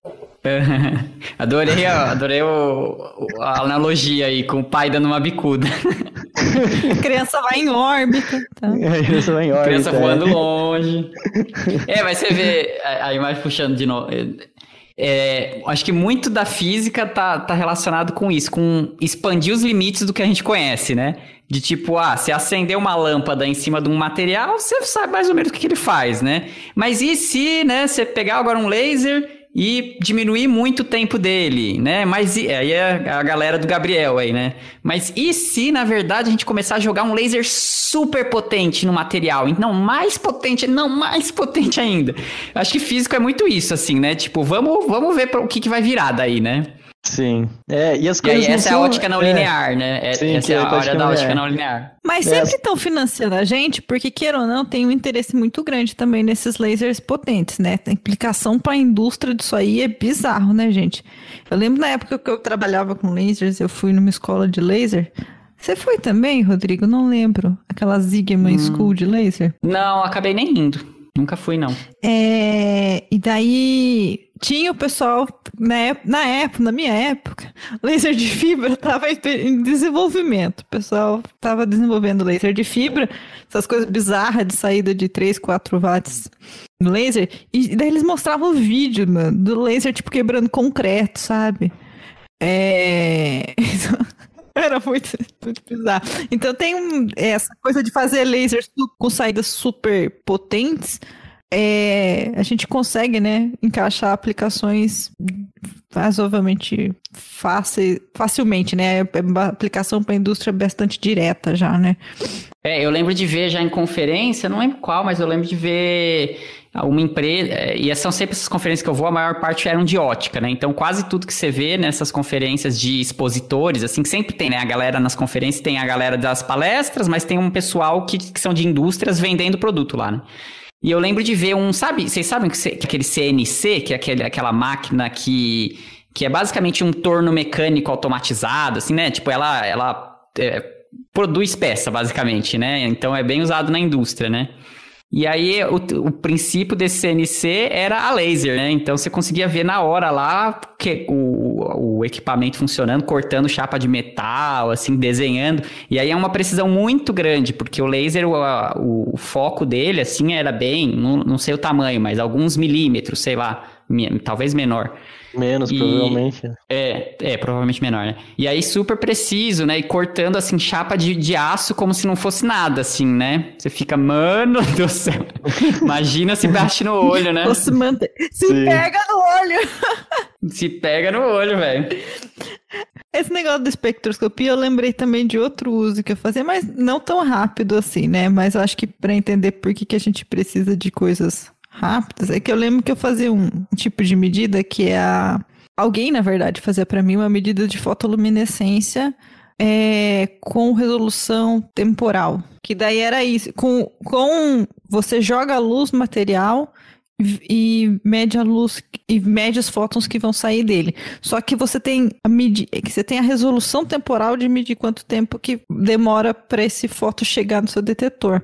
adorei, adorei o, a analogia aí com o pai dando uma bicuda. A criança vai em órbita. Tá? A criança vai em órbita. criança é. voando longe. É, mas você vê a, a imagem puxando de novo. É, acho que muito da física tá, tá relacionado com isso, com expandir os limites do que a gente conhece, né? De tipo, ah, se acender uma lâmpada em cima de um material, você sabe mais ou menos o que, que ele faz, né? Mas e se, né, você pegar agora um laser e diminuir muito o tempo dele, né? Mas e, aí é a galera do Gabriel aí, né? Mas e se, na verdade, a gente começar a jogar um laser super potente no material? Não, mais potente, não, mais potente ainda. Acho que físico é muito isso, assim, né? Tipo, vamos, vamos ver o que, que vai virar daí, né? Sim. É, e as coisas. E aí, essa é a ótica não é... linear, né? É, Sim, essa é, é a área da ótica não linear. Mas sempre estão financiando a gente, porque, queira ou não, tem um interesse muito grande também nesses lasers potentes, né? A implicação para a indústria disso aí é bizarro, né, gente? Eu lembro na época que eu trabalhava com lasers, eu fui numa escola de laser. Você foi também, Rodrigo? Não lembro. Aquela Zigman hum. School de laser? Não, acabei nem indo. Nunca fui, não. É, e daí tinha o pessoal, né, na época, na minha época, laser de fibra estava em desenvolvimento. O pessoal estava desenvolvendo laser de fibra, essas coisas bizarras de saída de 3, 4 watts no laser. E daí eles mostravam o vídeo, mano, do laser, tipo, quebrando concreto, sabe? É. Era muito, muito bizarro. Então tem um, essa coisa de fazer lasers com saídas super potentes. É, a gente consegue, né, encaixar aplicações razoavelmente fácil, facilmente, né? É uma aplicação para a indústria bastante direta já, né? É, eu lembro de ver já em conferência, não lembro qual, mas eu lembro de ver uma empresa, é, e são sempre essas conferências que eu vou, a maior parte eram de ótica, né? Então quase tudo que você vê nessas conferências de expositores, assim, sempre tem, né? A galera nas conferências tem a galera das palestras, mas tem um pessoal que, que são de indústrias vendendo produto lá, né? E eu lembro de ver um, sabe, vocês sabem que, que aquele CNC, que é aquele, aquela máquina que, que é basicamente um torno mecânico automatizado, assim, né? Tipo, ela, ela é, produz peça, basicamente, né? Então é bem usado na indústria, né? E aí, o, o, princípio desse CNC era a laser, né? Então, você conseguia ver na hora lá que, o, o equipamento funcionando, cortando chapa de metal, assim, desenhando. E aí é uma precisão muito grande, porque o laser, o, o foco dele, assim, era bem, não, não sei o tamanho, mas alguns milímetros, sei lá, talvez menor. Menos, e... provavelmente. É, é, provavelmente menor, né? E aí super preciso, né? E cortando, assim, chapa de, de aço como se não fosse nada, assim, né? Você fica, mano do céu. Imagina se bate no olho, né? Se, mantém... se pega no olho. se pega no olho, velho. Esse negócio da espectroscopia, eu lembrei também de outro uso que eu fazia, mas não tão rápido assim, né? Mas acho que para entender por que, que a gente precisa de coisas rápidas. É que eu lembro que eu fazia um tipo de medida que é a. Alguém, na verdade, fazia para mim uma medida de fotoluminescência é, com resolução temporal. Que daí era isso. Com, com você joga a luz material e mede a luz e mede os fótons que vão sair dele. Só que você tem a medir, que você tem a resolução temporal de medir quanto tempo que demora para esse fóton chegar no seu detetor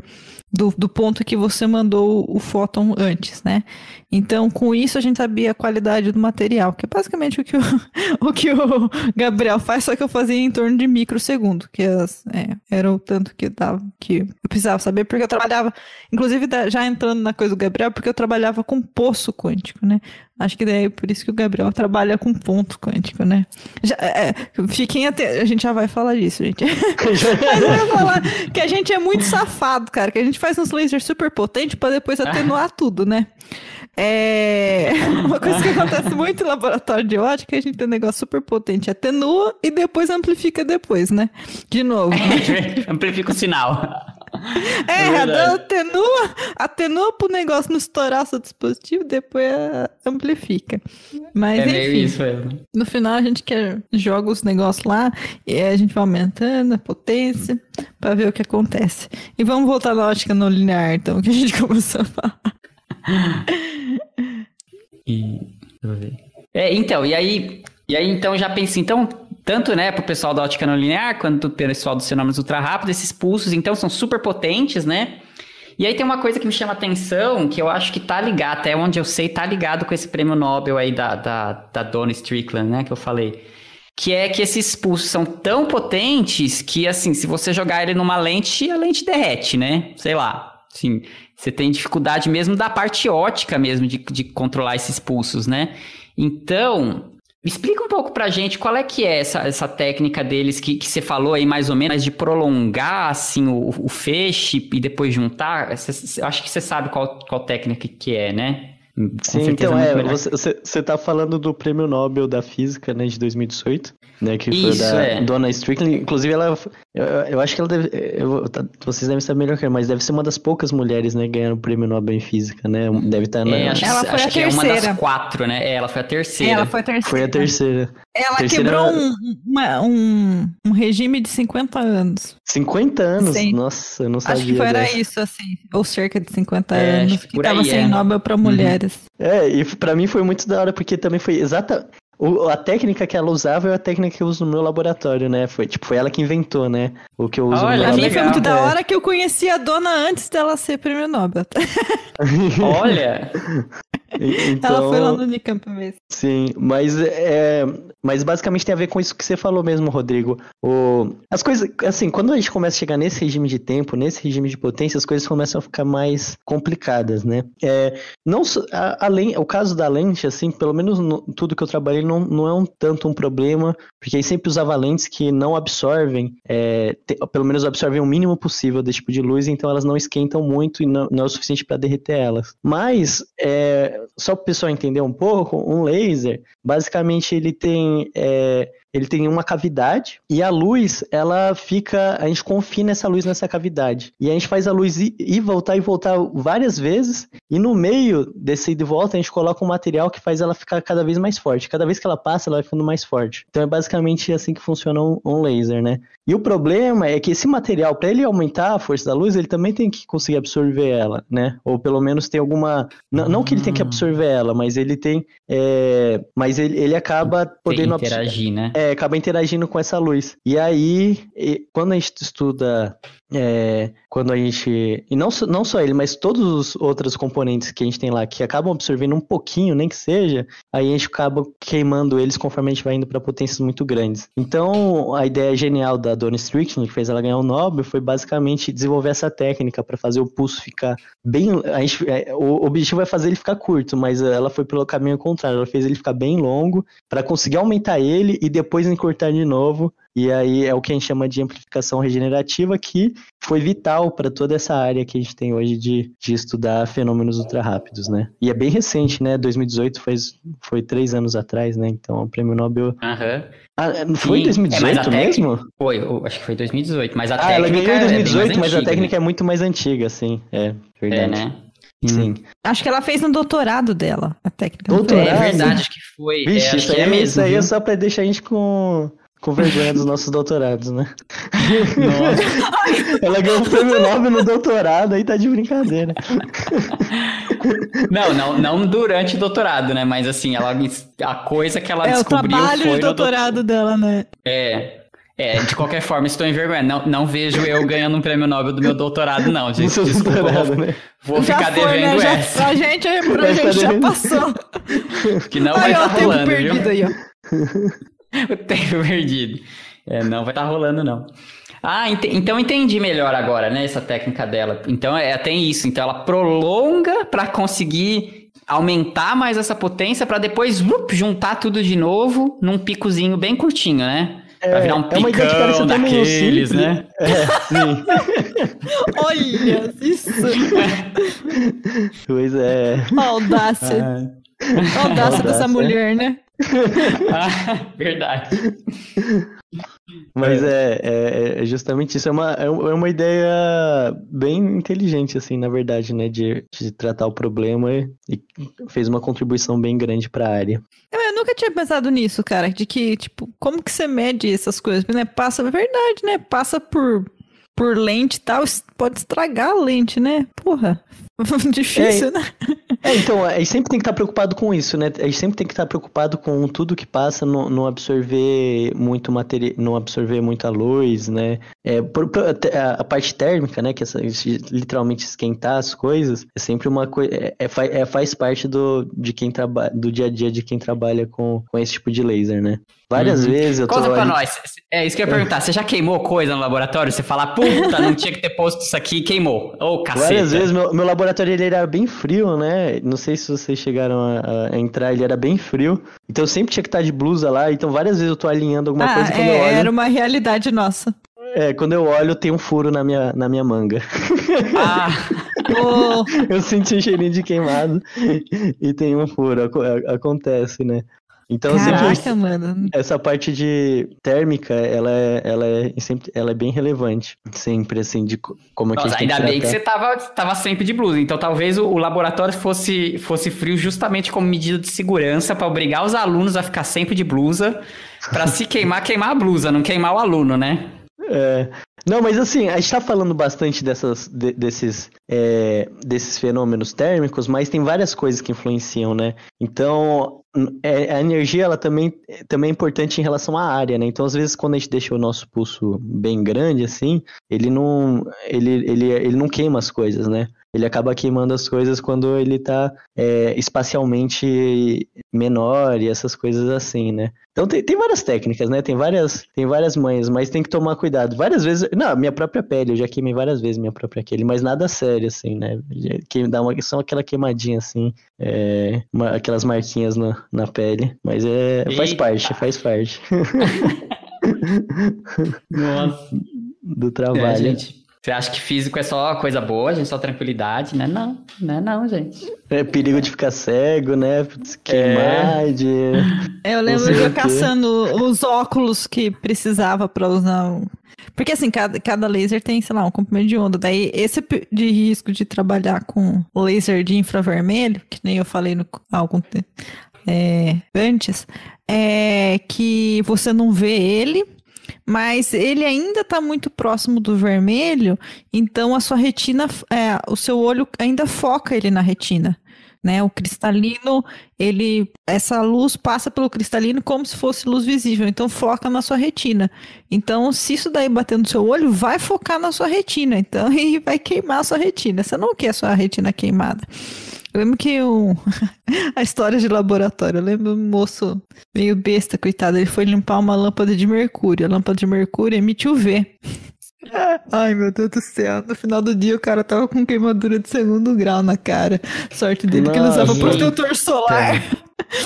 do, do ponto que você mandou o fóton antes, né? Então, com isso, a gente sabia a qualidade do material, que é basicamente o que o, o, que o Gabriel faz, só que eu fazia em torno de microsegundo, que as, é, era o tanto que dava, que eu precisava saber, porque eu trabalhava, inclusive já entrando na coisa do Gabriel, porque eu trabalhava com poço quântico, né? Acho que daí é por isso que o Gabriel trabalha com ponto quântico, né? Já, é, é fiquem até A gente já vai falar disso, gente. Mas eu ia falar que a gente é muito safado, cara. Que a gente faz uns lasers super potentes para depois atenuar tudo, né? É uma coisa que acontece muito no laboratório de ótica, a gente tem um negócio super potente, atenua e depois amplifica depois, né? De novo. amplifica o sinal. É, é atenua, atenua pro negócio não estourar seu dispositivo, depois amplifica. Mas é enfim, isso mesmo. no final a gente quer joga os negócios lá e a gente vai aumentando a potência para ver o que acontece. E vamos voltar na ótica no linear, então, que a gente começou a falar. e É, então, e aí, e aí então já pensei, então tanto né, para o pessoal da ótica não linear quanto para o pessoal dos fenômenos ultra rápidos, esses pulsos então são super potentes, né? E aí tem uma coisa que me chama atenção, que eu acho que tá ligado, até onde eu sei, tá ligado com esse prêmio Nobel aí da, da, da Donna Strickland, né, que eu falei. Que é que esses pulsos são tão potentes que, assim, se você jogar ele numa lente, a lente derrete, né? Sei lá. Assim, você tem dificuldade mesmo da parte ótica mesmo de, de controlar esses pulsos, né? Então, Explica um pouco pra gente qual é que é essa, essa técnica deles que, que você falou aí mais ou menos, de prolongar assim o, o feixe e depois juntar. Cê, acho que você sabe qual, qual técnica que é, né? Sim, então é, você, você tá falando do Prêmio Nobel da Física, né, de 2018, né, que Isso, foi da é. Donna Strickland, inclusive ela, eu, eu acho que ela deve, eu, tá, vocês devem saber melhor que eu, mas deve ser uma das poucas mulheres, né, ganhando o Prêmio Nobel em Física, né, deve estar tá na... É, acho, ela foi acho a que terceira. é uma das quatro, né, é, ela foi a terceira. Ela foi a terceira. Foi a terceira. Ela terceira... quebrou um, uma, um, um regime de 50 anos. 50 anos? Sim. Nossa, eu não sabia. Acho que foi era isso, assim, ou cerca de 50 é, anos, que tava aí, sem é. Nobel para uhum. mulheres. É, e para mim foi muito da hora, porque também foi exata. O, a técnica que ela usava é a técnica que eu uso no meu laboratório, né? Foi, tipo, foi ela que inventou, né? O que eu uso Olha, no meu laboratório. Pra mim foi muito da hora que eu conheci a dona antes dela ser prêmio Nobel. Olha! Então, ela foi lá no Unicamp mesmo. Sim, mas é, mas basicamente tem a ver com isso que você falou mesmo, Rodrigo. O, as coisas, assim, quando a gente começa a chegar nesse regime de tempo, nesse regime de potência, as coisas começam a ficar mais complicadas, né? É, não a, além, o caso da lente, assim, pelo menos no, tudo que eu trabalhei não, não é um tanto um problema, Porque aí sempre usava lentes que não absorvem, é, te, pelo menos absorvem o mínimo possível desse tipo de luz, então elas não esquentam muito e não, não é o suficiente para derreter elas. Mas, é, só para o pessoal entender um pouco, um laser, basicamente ele tem é, ele tem uma cavidade e a luz, ela fica, a gente confina essa luz nessa cavidade. E a gente faz a luz ir, ir voltar e voltar várias vezes, e no meio desse ida e volta a gente coloca um material que faz ela ficar cada vez mais forte. Cada vez que ela passa, ela vai ficando mais forte. Então é basicamente assim que funciona um, um laser, né? E o problema é que esse material, para ele aumentar a força da luz, ele também tem que conseguir absorver ela, né? Ou pelo menos tem alguma. Não, não que ele tem que absorver ela, mas ele tem. É... Mas ele, ele acaba podendo interagir, né? É, acaba interagindo com essa luz. E aí, quando a gente estuda é, quando a gente. E não, não só ele, mas todos os outros componentes que a gente tem lá que acabam absorvendo um pouquinho, nem que seja, aí a gente acaba queimando eles conforme a gente vai indo para potências muito grandes. Então, a ideia genial da Donna Strickland, que fez ela ganhar o Nobel, foi basicamente desenvolver essa técnica para fazer o pulso ficar bem. A gente, é, o objetivo é fazer ele ficar curto, mas ela foi pelo caminho contrário. Ela fez ele ficar bem longo para conseguir aumentar ele e depois encurtar de novo e aí é o que a gente chama de amplificação regenerativa, que foi vital para toda essa área que a gente tem hoje de, de estudar fenômenos ultra rápidos, né? E é bem recente, né? 2018 foi, foi três anos atrás, né? Então o prêmio Nobel. Ah, foi em 2018 é, mesmo? Foi, acho que foi 2018, mas a ah, técnica. Ela ganhou em 2018, é mas a técnica né? é muito mais antiga, sim. É, verdade. É, né? Sim. Acho que ela fez no doutorado dela, a técnica. Doutorado? É verdade, acho que foi. Vixe, é, isso, aí, é mesmo, isso aí é só pra deixar a gente com com vergonha dos nossos doutorados, né? Nossa. Ela ganhou o prêmio Nobel no doutorado, aí tá de brincadeira. Não, não, não durante o doutorado, né? Mas assim, ela, a coisa que ela é, descobriu o trabalho foi de doutorado dela, né? É. É, de qualquer forma, estou envergonhado. Não, não vejo eu ganhando um prêmio Nobel do meu doutorado, não, gente. Desculpa, doutorado, vou, né? vou já ficar foi, devendo né? essa. Pra gente, pra gente já passou. Que não vai estar tá rolando, viu? Aí, ó. o tempo perdido. É, não vai estar tá rolando, não. Ah, ent então entendi melhor agora, né? Essa técnica dela. Então é tem isso. Então ela prolonga para conseguir aumentar mais essa potência para depois up, juntar tudo de novo num picozinho bem curtinho, né? Pra virar um é uma ideia que parece daqueles, simples, né? É, sim. Olha isso! Pois é. Audácia. Ah. Audácia dessa mulher, né? ah, verdade. Mas é. É, é, é, justamente isso. É uma, é, é uma ideia bem inteligente, assim, na verdade, né? De, de tratar o problema e, e fez uma contribuição bem grande para a área. Eu nunca tinha pensado nisso, cara. De que, tipo, como que você mede essas coisas? Né? Passa, é verdade, né? Passa por por lente e tal, pode estragar a lente, né? Porra, difícil, é, né? É, então, a gente sempre tem que estar preocupado com isso, né? A gente sempre tem que estar preocupado com tudo que passa, não, não absorver muito material, não absorver muita luz, né? É, por, por, a, a, parte térmica, né? Que é literalmente esquentar as coisas, é sempre uma coisa. É, é, é, faz parte do, de quem trabalha, do dia a dia de quem trabalha com, com esse tipo de laser, né? Várias uhum. vezes eu tô. Conta pra ali... nós. É isso que eu ia perguntar. Você já queimou coisa no laboratório? Você fala, puta, não tinha que ter posto isso aqui e queimou. Ô, oh, caceta. Várias vezes. Meu, meu laboratório ele era bem frio, né? Não sei se vocês chegaram a, a, entrar, ele era bem frio. Então eu sempre tinha que estar de blusa lá. Então várias vezes eu tô alinhando alguma ah, coisa quando é, eu olho. Era uma realidade nossa. É, quando eu olho, tem um furo na minha, na minha manga. Ah! Eu senti um cheirinho de queimado e tem um furo. Acontece, né? Então, Caraca, sempre, mano. essa parte de térmica, ela é, ela, é, sempre, ela é bem relevante. Sempre, assim, de como Nossa, é que Ainda bem que você tava, tava sempre de blusa. Então, talvez o, o laboratório fosse, fosse frio justamente como medida de segurança para obrigar os alunos a ficar sempre de blusa. para se queimar, queimar a blusa, não queimar o aluno, né? É, não, mas assim, a gente está falando bastante dessas, de, desses, é, desses fenômenos térmicos, mas tem várias coisas que influenciam, né? Então, é, a energia, ela também, também é importante em relação à área, né? Então, às vezes, quando a gente deixa o nosso pulso bem grande, assim, ele não, ele, ele, ele não queima as coisas, né? Ele acaba queimando as coisas quando ele tá é, espacialmente menor e essas coisas assim, né? Então tem, tem várias técnicas, né? Tem várias, tem várias manhas, mas tem que tomar cuidado. Várias vezes. Não, minha própria pele, eu já queimei várias vezes minha própria pele, mas nada sério, assim, né? Que dá uma, só aquela queimadinha, assim, é, uma, aquelas marquinhas na, na pele. Mas é. Faz Eita. parte, faz parte. Nossa. Do trabalho. É, gente. Você acha que físico é só coisa boa, gente, só tranquilidade, né? Não, não é não, gente. É perigo de ficar cego, né? Queimar, é. de... Eu lembro de eu caçando os óculos que precisava para usar. Porque assim, cada, cada laser tem, sei lá, um comprimento de onda. Daí, esse de risco de trabalhar com laser de infravermelho, que nem eu falei no algum tempo é, antes, é que você não vê ele mas ele ainda está muito próximo do vermelho, então a sua retina, é, o seu olho ainda foca ele na retina. Né, o cristalino, ele, essa luz passa pelo cristalino como se fosse luz visível, então foca na sua retina. Então, se isso daí bater no seu olho, vai focar na sua retina, então e vai queimar a sua retina. Você não quer a sua retina queimada. Eu lembro que um... a história de laboratório, eu lembro um moço meio besta, coitado, ele foi limpar uma lâmpada de mercúrio. A lâmpada de mercúrio emite UV. Ai, meu Deus do céu. No final do dia, o cara tava com queimadura de segundo grau na cara. Sorte dele Nossa, que ele usava protetor solar.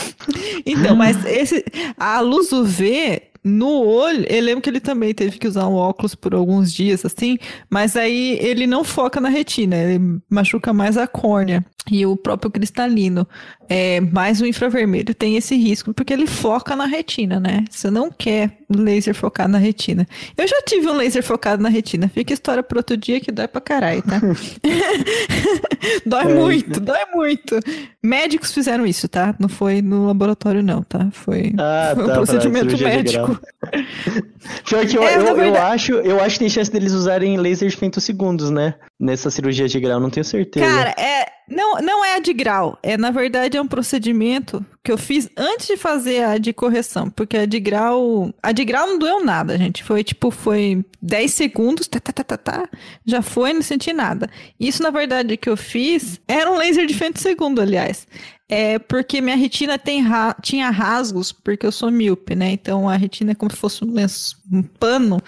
então, mas esse, a luz UV no olho, eu lembro que ele também teve que usar um óculos por alguns dias, assim, mas aí ele não foca na retina, ele machuca mais a córnea e o próprio cristalino. É, mais o infravermelho tem esse risco, porque ele foca na retina, né? Você não quer laser focado na retina. Eu já tive um laser focado na retina. Fica história para outro dia que dói pra caralho, tá? dói é. muito, dói muito. Médicos fizeram isso, tá? Não foi no laboratório, não, tá? Foi, ah, foi tá, um procedimento médico. Pior que eu, é, eu, eu, acho, eu acho que tem chance deles usarem laser de femtosegundos, né? Nessa cirurgia de grau, não tenho certeza. Cara, é, não, não é a de grau. É, na verdade, é um procedimento que eu fiz antes de fazer a de correção. Porque a de grau. A de grau não doeu nada, gente. Foi tipo, foi 10 segundos, tá, tá, tá, tá, tá. Já foi, não senti nada. Isso, na verdade, que eu fiz era um laser de segundo, aliás. É porque minha retina tem ra tinha rasgos, porque eu sou míope, né? Então a retina é como se fosse um, lenço, um pano,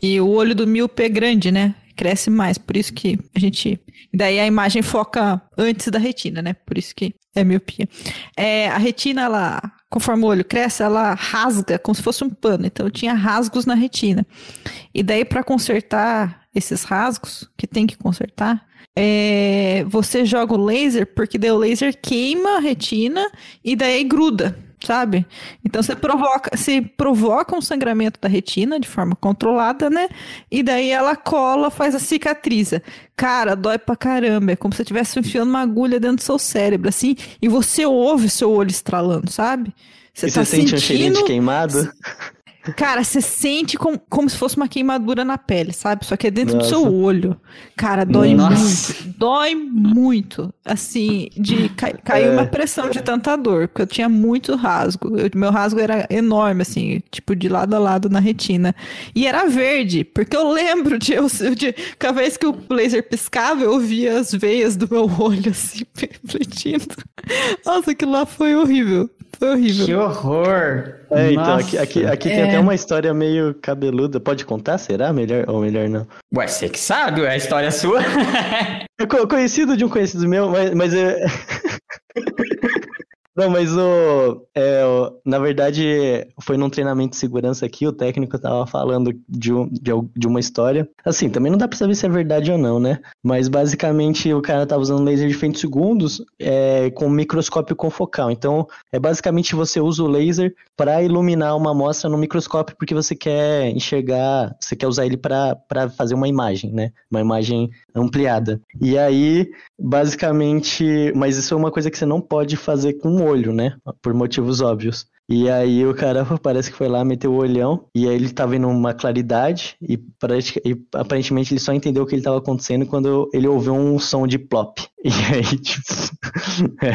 e o olho do míope é grande, né? Cresce mais, por isso que a gente. Daí a imagem foca antes da retina, né? Por isso que é miopia. É, a retina, ela, conforme o olho cresce, ela rasga como se fosse um pano. Então tinha rasgos na retina. E daí, para consertar esses rasgos, que tem que consertar, é, você joga o laser, porque daí o laser queima a retina e daí gruda sabe? Então você provoca, se provoca um sangramento da retina de forma controlada, né? E daí ela cola, faz a cicatriza. Cara, dói pra caramba. É como se você estivesse enfiando uma agulha dentro do seu cérebro, assim, e você ouve seu olho estralando, sabe? Você, e tá você sente sentindo... um cheirinho de queimado? Cara, você sente com, como se fosse uma queimadura na pele, sabe? Só que é dentro Nossa. do seu olho. Cara, dói Nossa. muito. Dói muito. Assim, de ca, caiu é. uma pressão de tanta dor, porque eu tinha muito rasgo. Eu, meu rasgo era enorme, assim, tipo, de lado a lado na retina. E era verde, porque eu lembro de, eu, de cada vez que o laser piscava, eu via as veias do meu olho, assim, refletindo. Nossa, aquilo lá foi horrível. Foi horrível. Que horror! É, então, aqui, aqui, aqui é. tem até uma história meio cabeluda. Pode contar? Será? Melhor ou melhor não? Ué, você que sabe, é a história sua. é conhecido de um conhecido meu, mas, mas é. Não, mas o, é, o, na verdade, foi num treinamento de segurança aqui, o técnico tava falando de, um, de, de, uma história. Assim, também não dá pra saber se é verdade ou não, né? Mas basicamente o cara tava usando laser de 20 segundos é, com microscópio confocal. Então, é basicamente você usa o laser para iluminar uma amostra no microscópio porque você quer enxergar, você quer usar ele para fazer uma imagem, né? Uma imagem ampliada. E aí, basicamente, mas isso é uma coisa que você não pode fazer com o olho, né? Por motivos óbvios. E aí o cara parece que foi lá, meteu o olhão, e aí ele tava vendo uma claridade, e, e aparentemente ele só entendeu o que ele tava acontecendo quando ele ouviu um som de plop. E aí, tipo. é.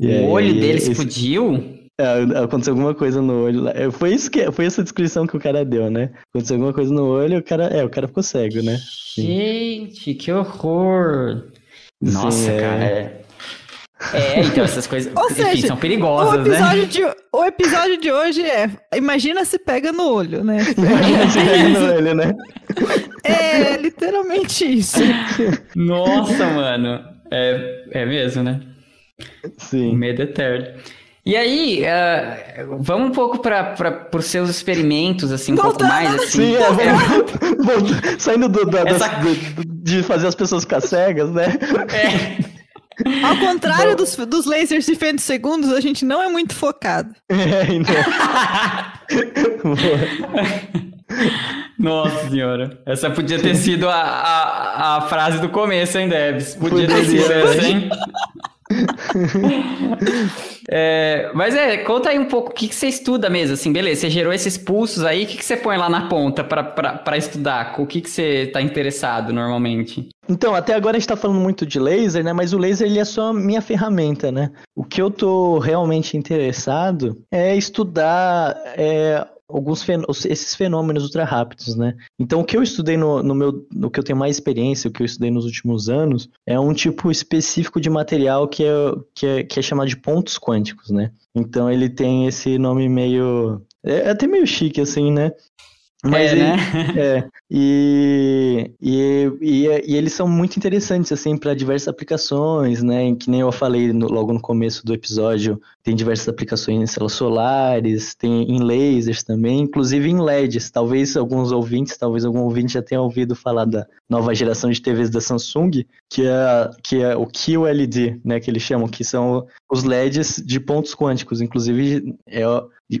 e o aí, olho dele esse... explodiu? É, aconteceu alguma coisa no olho lá. É, foi, isso que, foi essa descrição que o cara deu, né? Aconteceu alguma coisa no olho, o cara. É, o cara ficou cego, né? Sim. Gente, que horror! Nossa, Sim, é... cara. É... É, então essas coisas Ou enfim, seja, são perigosas, o né? episódio né? De, o episódio de hoje é Imagina se pega no olho, né? Imagina se pega no olho, né? É, literalmente isso. Nossa, mano. É, é mesmo, né? Sim. medo eterno. E aí, uh, vamos um pouco para os seus experimentos, assim, um pouco mais, assim. Sim, é, vamos, vamos, saindo do, do, Essa... do, de fazer as pessoas ficar cegas, né? É. Ao contrário dos, dos lasers de segundos, a gente não é muito focado. É, então. Nossa senhora. Essa podia ter sido a, a, a frase do começo, hein, Debs? Podia, podia ter sido essa, hein? é, mas é, conta aí um pouco o que, que você estuda mesmo, assim, beleza, você gerou esses pulsos aí, o que, que você põe lá na ponta para estudar? O que, que você está interessado normalmente? Então, até agora a gente está falando muito de laser, né? Mas o laser ele é só minha ferramenta, né? O que eu tô realmente interessado é estudar é, alguns fen esses fenômenos ultra rápidos, né? Então, o que eu estudei no, no meu, no que eu tenho mais experiência, o que eu estudei nos últimos anos, é um tipo específico de material que é, que é, que é chamado de pontos quânticos, né? Então, ele tem esse nome meio é até meio chique, assim, né? Mas é, né? é e, e, e, e, eles são muito interessantes assim para diversas aplicações, né? Que nem eu falei no, logo no começo do episódio, tem diversas aplicações em células solares, tem em lasers também, inclusive em LEDs. Talvez alguns ouvintes, talvez algum ouvinte já tenha ouvido falar da nova geração de TVs da Samsung, que é, que é o QLED, né? Que eles chamam, que são os LEDs de pontos quânticos. Inclusive, é,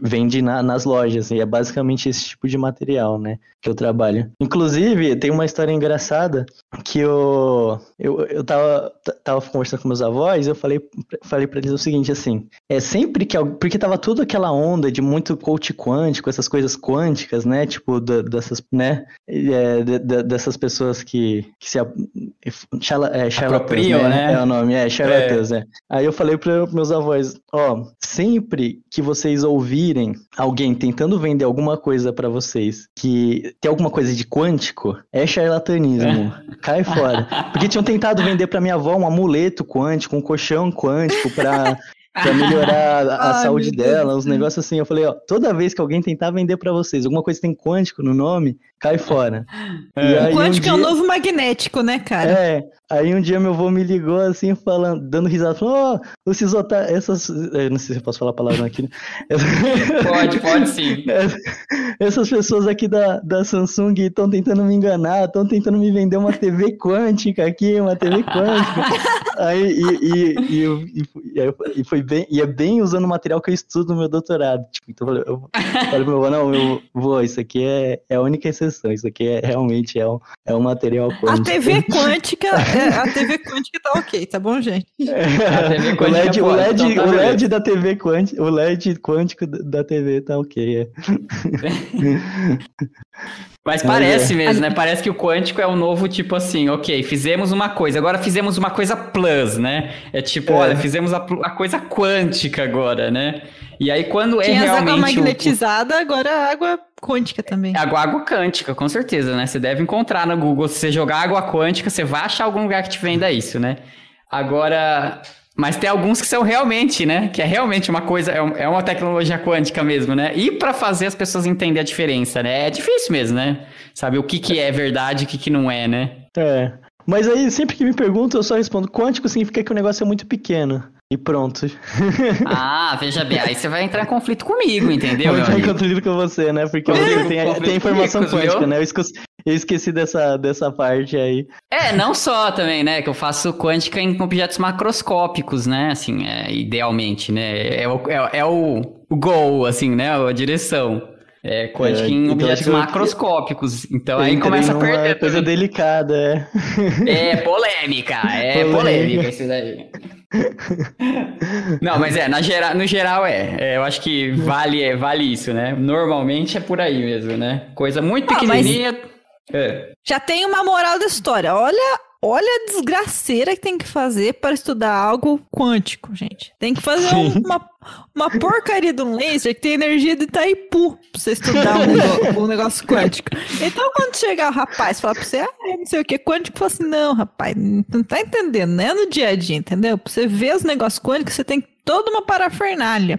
vende na, nas lojas, e é basicamente esse tipo de material, né, que eu trabalho. Inclusive, tem uma história engraçada que eu, eu, eu tava, tava conversando com meus avós, eu falei, falei para eles o seguinte, assim, é sempre que, porque tava tudo aquela onda de muito coach quântico, essas coisas quânticas, né, tipo, da, dessas, né, é, de, de, dessas pessoas que, que se, charla, é, charlatãs, né? né? é o nome, é, charlatãs, é. é. Aí eu falei para meus avós, ó, sempre que vocês ouvirem virem alguém tentando vender alguma coisa para vocês que tem alguma coisa de quântico, é charlatanismo. É. Cai fora. Porque tinham tentado vender para minha avó um amuleto quântico, um colchão quântico para pra melhorar a, Ai, saúde dela, uns negócios assim. Eu falei, ó, toda vez que alguém tentar vender para vocês alguma coisa que tem quântico no nome, cai fora. É. o quântico um dia... é o novo magnético, né, cara? É. Aí um dia meu avô me ligou assim, falando, dando risada, falou, oh, esses otários, essas. Eu não sei se eu posso falar a palavra aqui. Né? Pode, pode sim. Essas pessoas aqui da, da Samsung estão tentando me enganar, estão tentando me vender uma TV quântica aqui, uma TV quântica. aí, e, e, e, e, e foi bem, e é bem usando o material que eu estudo no meu doutorado. Tipo, então eu falei, eu falei pro meu avô, não, meu avô, isso aqui é, é a única exceção, isso aqui é realmente é um, é um material quântico. A TV quântica é, a TV quântica tá ok, tá bom, gente? É, o LED, o LED, então tá o LED da TV quântica, o LED quântico da TV tá ok. É. Mas parece é. mesmo, né? Parece que o quântico é o novo tipo assim, ok, fizemos uma coisa, agora fizemos uma coisa plus, né? É tipo, é. olha, fizemos a, a, coisa quântica agora, né? E aí quando Tinha é realmente... água magnetizada, o... agora água quântica também. É água, água quântica, com certeza, né? Você deve encontrar no Google, se você jogar água quântica, você vai achar algum lugar que te venda isso, né? Agora, mas tem alguns que são realmente, né? Que é realmente uma coisa, é, é uma tecnologia quântica mesmo, né? E para fazer as pessoas entenderem a diferença, né? É difícil mesmo, né? Saber o que, que é verdade e o que, que não é, né? É. Mas aí, sempre que me perguntam, eu só respondo: quântico significa que o negócio é muito pequeno. E pronto. Ah, veja bem, aí você vai entrar em conflito comigo, entendeu? Vou entrar em conflito com você, né? Porque você tem, tem informação quântica, né? Eu esqueci, eu esqueci dessa, dessa parte aí. É, não só também, né? Que eu faço quântica em objetos macroscópicos, né? Assim, é, idealmente, né? É o, é, é o, o goal, assim, né? A direção. É, quântica é, em então objetos macroscópicos. Então aí começa a perder. coisa delicada, é. É polêmica, é polêmica, polêmica isso daí. Não, mas é, na geral, no geral é. é. Eu acho que vale, é, vale isso, né? Normalmente é por aí mesmo, né? Coisa muito pequenininha. Ah, é. Já tem uma moral da história. Olha olha a desgraceira que tem que fazer para estudar algo quântico, gente. Tem que fazer um, uma, uma porcaria de um laser que tem energia de Itaipu pra você estudar um negócio, um negócio quântico. Então, quando chegar o rapaz e falar pra você, ah, não sei o que, quântico, fala assim, não, rapaz, não tá entendendo, né? No dia a dia, entendeu? Pra você ver os negócios quânticos, você tem toda uma parafernália.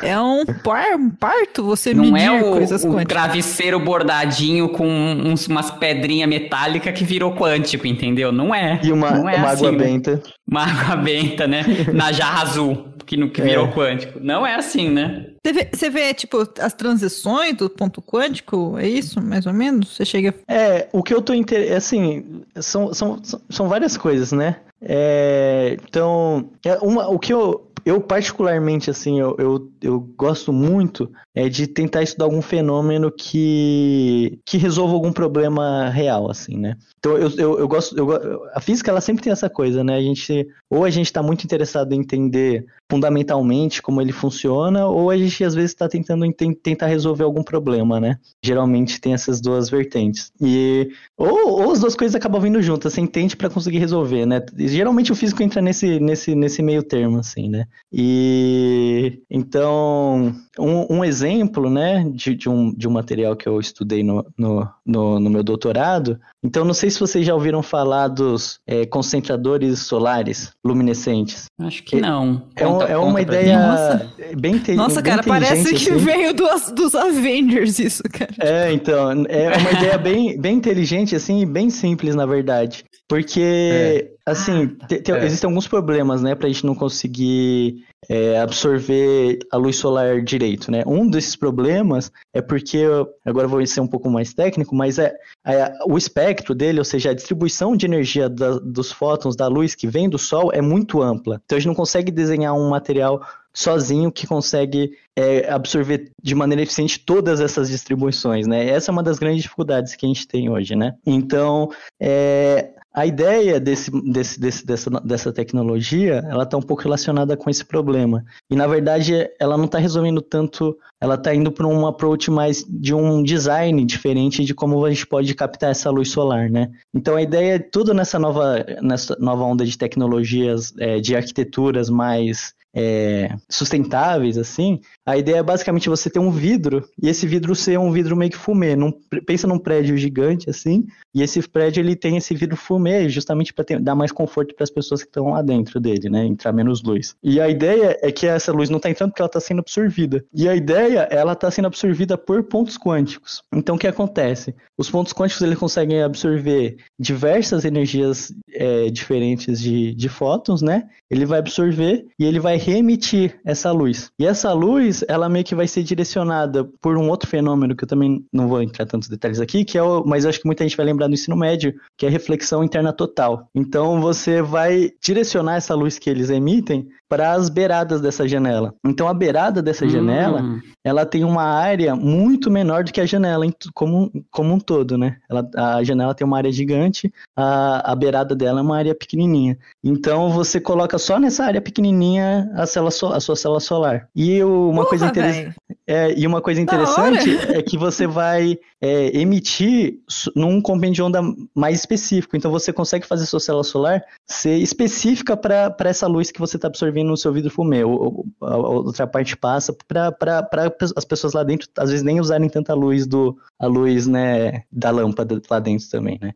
É um, par, um parto você Não medir é o, coisas o quânticas. travesseiro bordadinho com uns, umas pedrinhas metálicas que virou quântico, entendeu? Não é. E uma, não é uma assim, água né? benta. Uma água benta, né? Na jarra azul, que, não- que virou É. quântico. Não é assim, né? Você vê, você vê, tipo, as transições do ponto quântico, é isso, mais ou menos? Você chega... É, o que eu tô inter... assim, são, são, são- são várias coisas, né? É, então, é uma, o que eu, eu particularmente, assim, eu, eu, eu gosto muito é de tentar estudar algum fenômeno que, que resolva algum problema real, assim, né? Então, eu, eu, eu gosto, eu, a física, ela sempre tem essa coisa, né? A gente, ou a gente está muito interessado em entender fundamentalmente como ele funciona, ou a gente, às vezes, está tentando tentar resolver algum problema, né? Geralmente tem essas duas vertentes. E ou, ou as duas coisas acabam vindo juntas, você entende para conseguir resolver, né? Geralmente o físico entra nesse, nesse, nesse meio termo, assim, né? E então, um, um exemplo, né, de, de, um, de um material que eu estudei no, no, no, no meu doutorado. Então, não sei se vocês já ouviram falar dos eh, concentradores solares luminescentes. Acho que É- não. É, Conta- é uma ideia Nossa. bem, inte- Nossa, cara, parece inteligente, que assim. veio dos, dos Avengers isso, cara. É, então, é uma ideia bem, bem inteligente, assim, e bem simples, na verdade. Porque, assim, te- te- É. existem alguns problemas, né, pra gente não conseguir é, absorver a luz solar direito, né? Um desses problemas é porque, agora eu vou ser um pouco mais técnico, mas é, é o espectro dele, ou seja, a distribuição de energia da- dos fótons da luz que vem do Sol é muito ampla. Então a gente não consegue desenhar um material sozinho que consegue é, absorver de maneira eficiente todas essas distribuições, né? Essa é uma das grandes dificuldades que a gente tem hoje, né? Então, é, a ideia desse, desse, desse- dessa, dessa tecnologia, ela está um pouco relacionada com esse problema. E, na verdade, ela não está resolvendo tanto, ela está indo para um approach mais de um design diferente de como a gente pode captar essa luz solar, né? Então, a ideia é tudo nessa nova, nessa nova onda de tecnologias, é, de arquiteturas mais é, sustentáveis, assim, a ideia é basicamente você ter um vidro e esse vidro ser um vidro meio que fumê. Num, pensa num prédio gigante, assim, e esse prédio ele tem esse vidro fumê justamente para dar mais conforto para as pessoas que estão lá dentro dele, né? Entrar menos luz. E a ideia é que essa luz não está entrando porque ela está sendo absorvida. E a ideia, ela está sendo absorvida por pontos quânticos. Então, o que acontece? Os pontos quânticos eles conseguem absorver diversas energias é, diferentes de, de fótons, né? Ele vai absorver e ele vai reemitir essa luz. E essa luz, ela meio que vai ser direcionada por um outro fenômeno que eu também não vou entrar tantos detalhes aqui, que é o, mas eu acho que muita gente vai lembrar do ensino médio, que é a reflexão interna total. Então você vai direcionar essa luz que eles emitem para as beiradas dessa janela. Então a beirada dessa janela, Hum, ela tem uma área muito menor do que a janela como, como um todo, né? Ela, a janela tem uma área gigante, a, a beirada dela é uma área pequenininha. Então você coloca só nessa área pequenininha a, célula so- a sua célula solar. E uma coisa Porra, interessante. velho. É, e uma coisa interessante é que você vai é, emitir num compêndio de onda mais específico. Então você consegue fazer sua célula solar ser específica para essa luz que você está absorvendo no seu vidro fumê. Ou, ou- a outra parte passa para as pessoas lá dentro, às vezes, nem usarem tanta luz do a luz né, da lâmpada lá dentro também, né?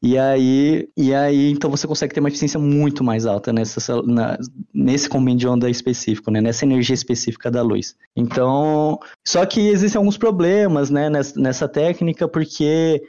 E aí, e aí, então você consegue ter uma eficiência muito mais alta nessa, na- nesse compêndio de onda específico, né? Nessa energia específica da luz. Então, só que existem alguns problemas, né, nessa, nessa técnica, porque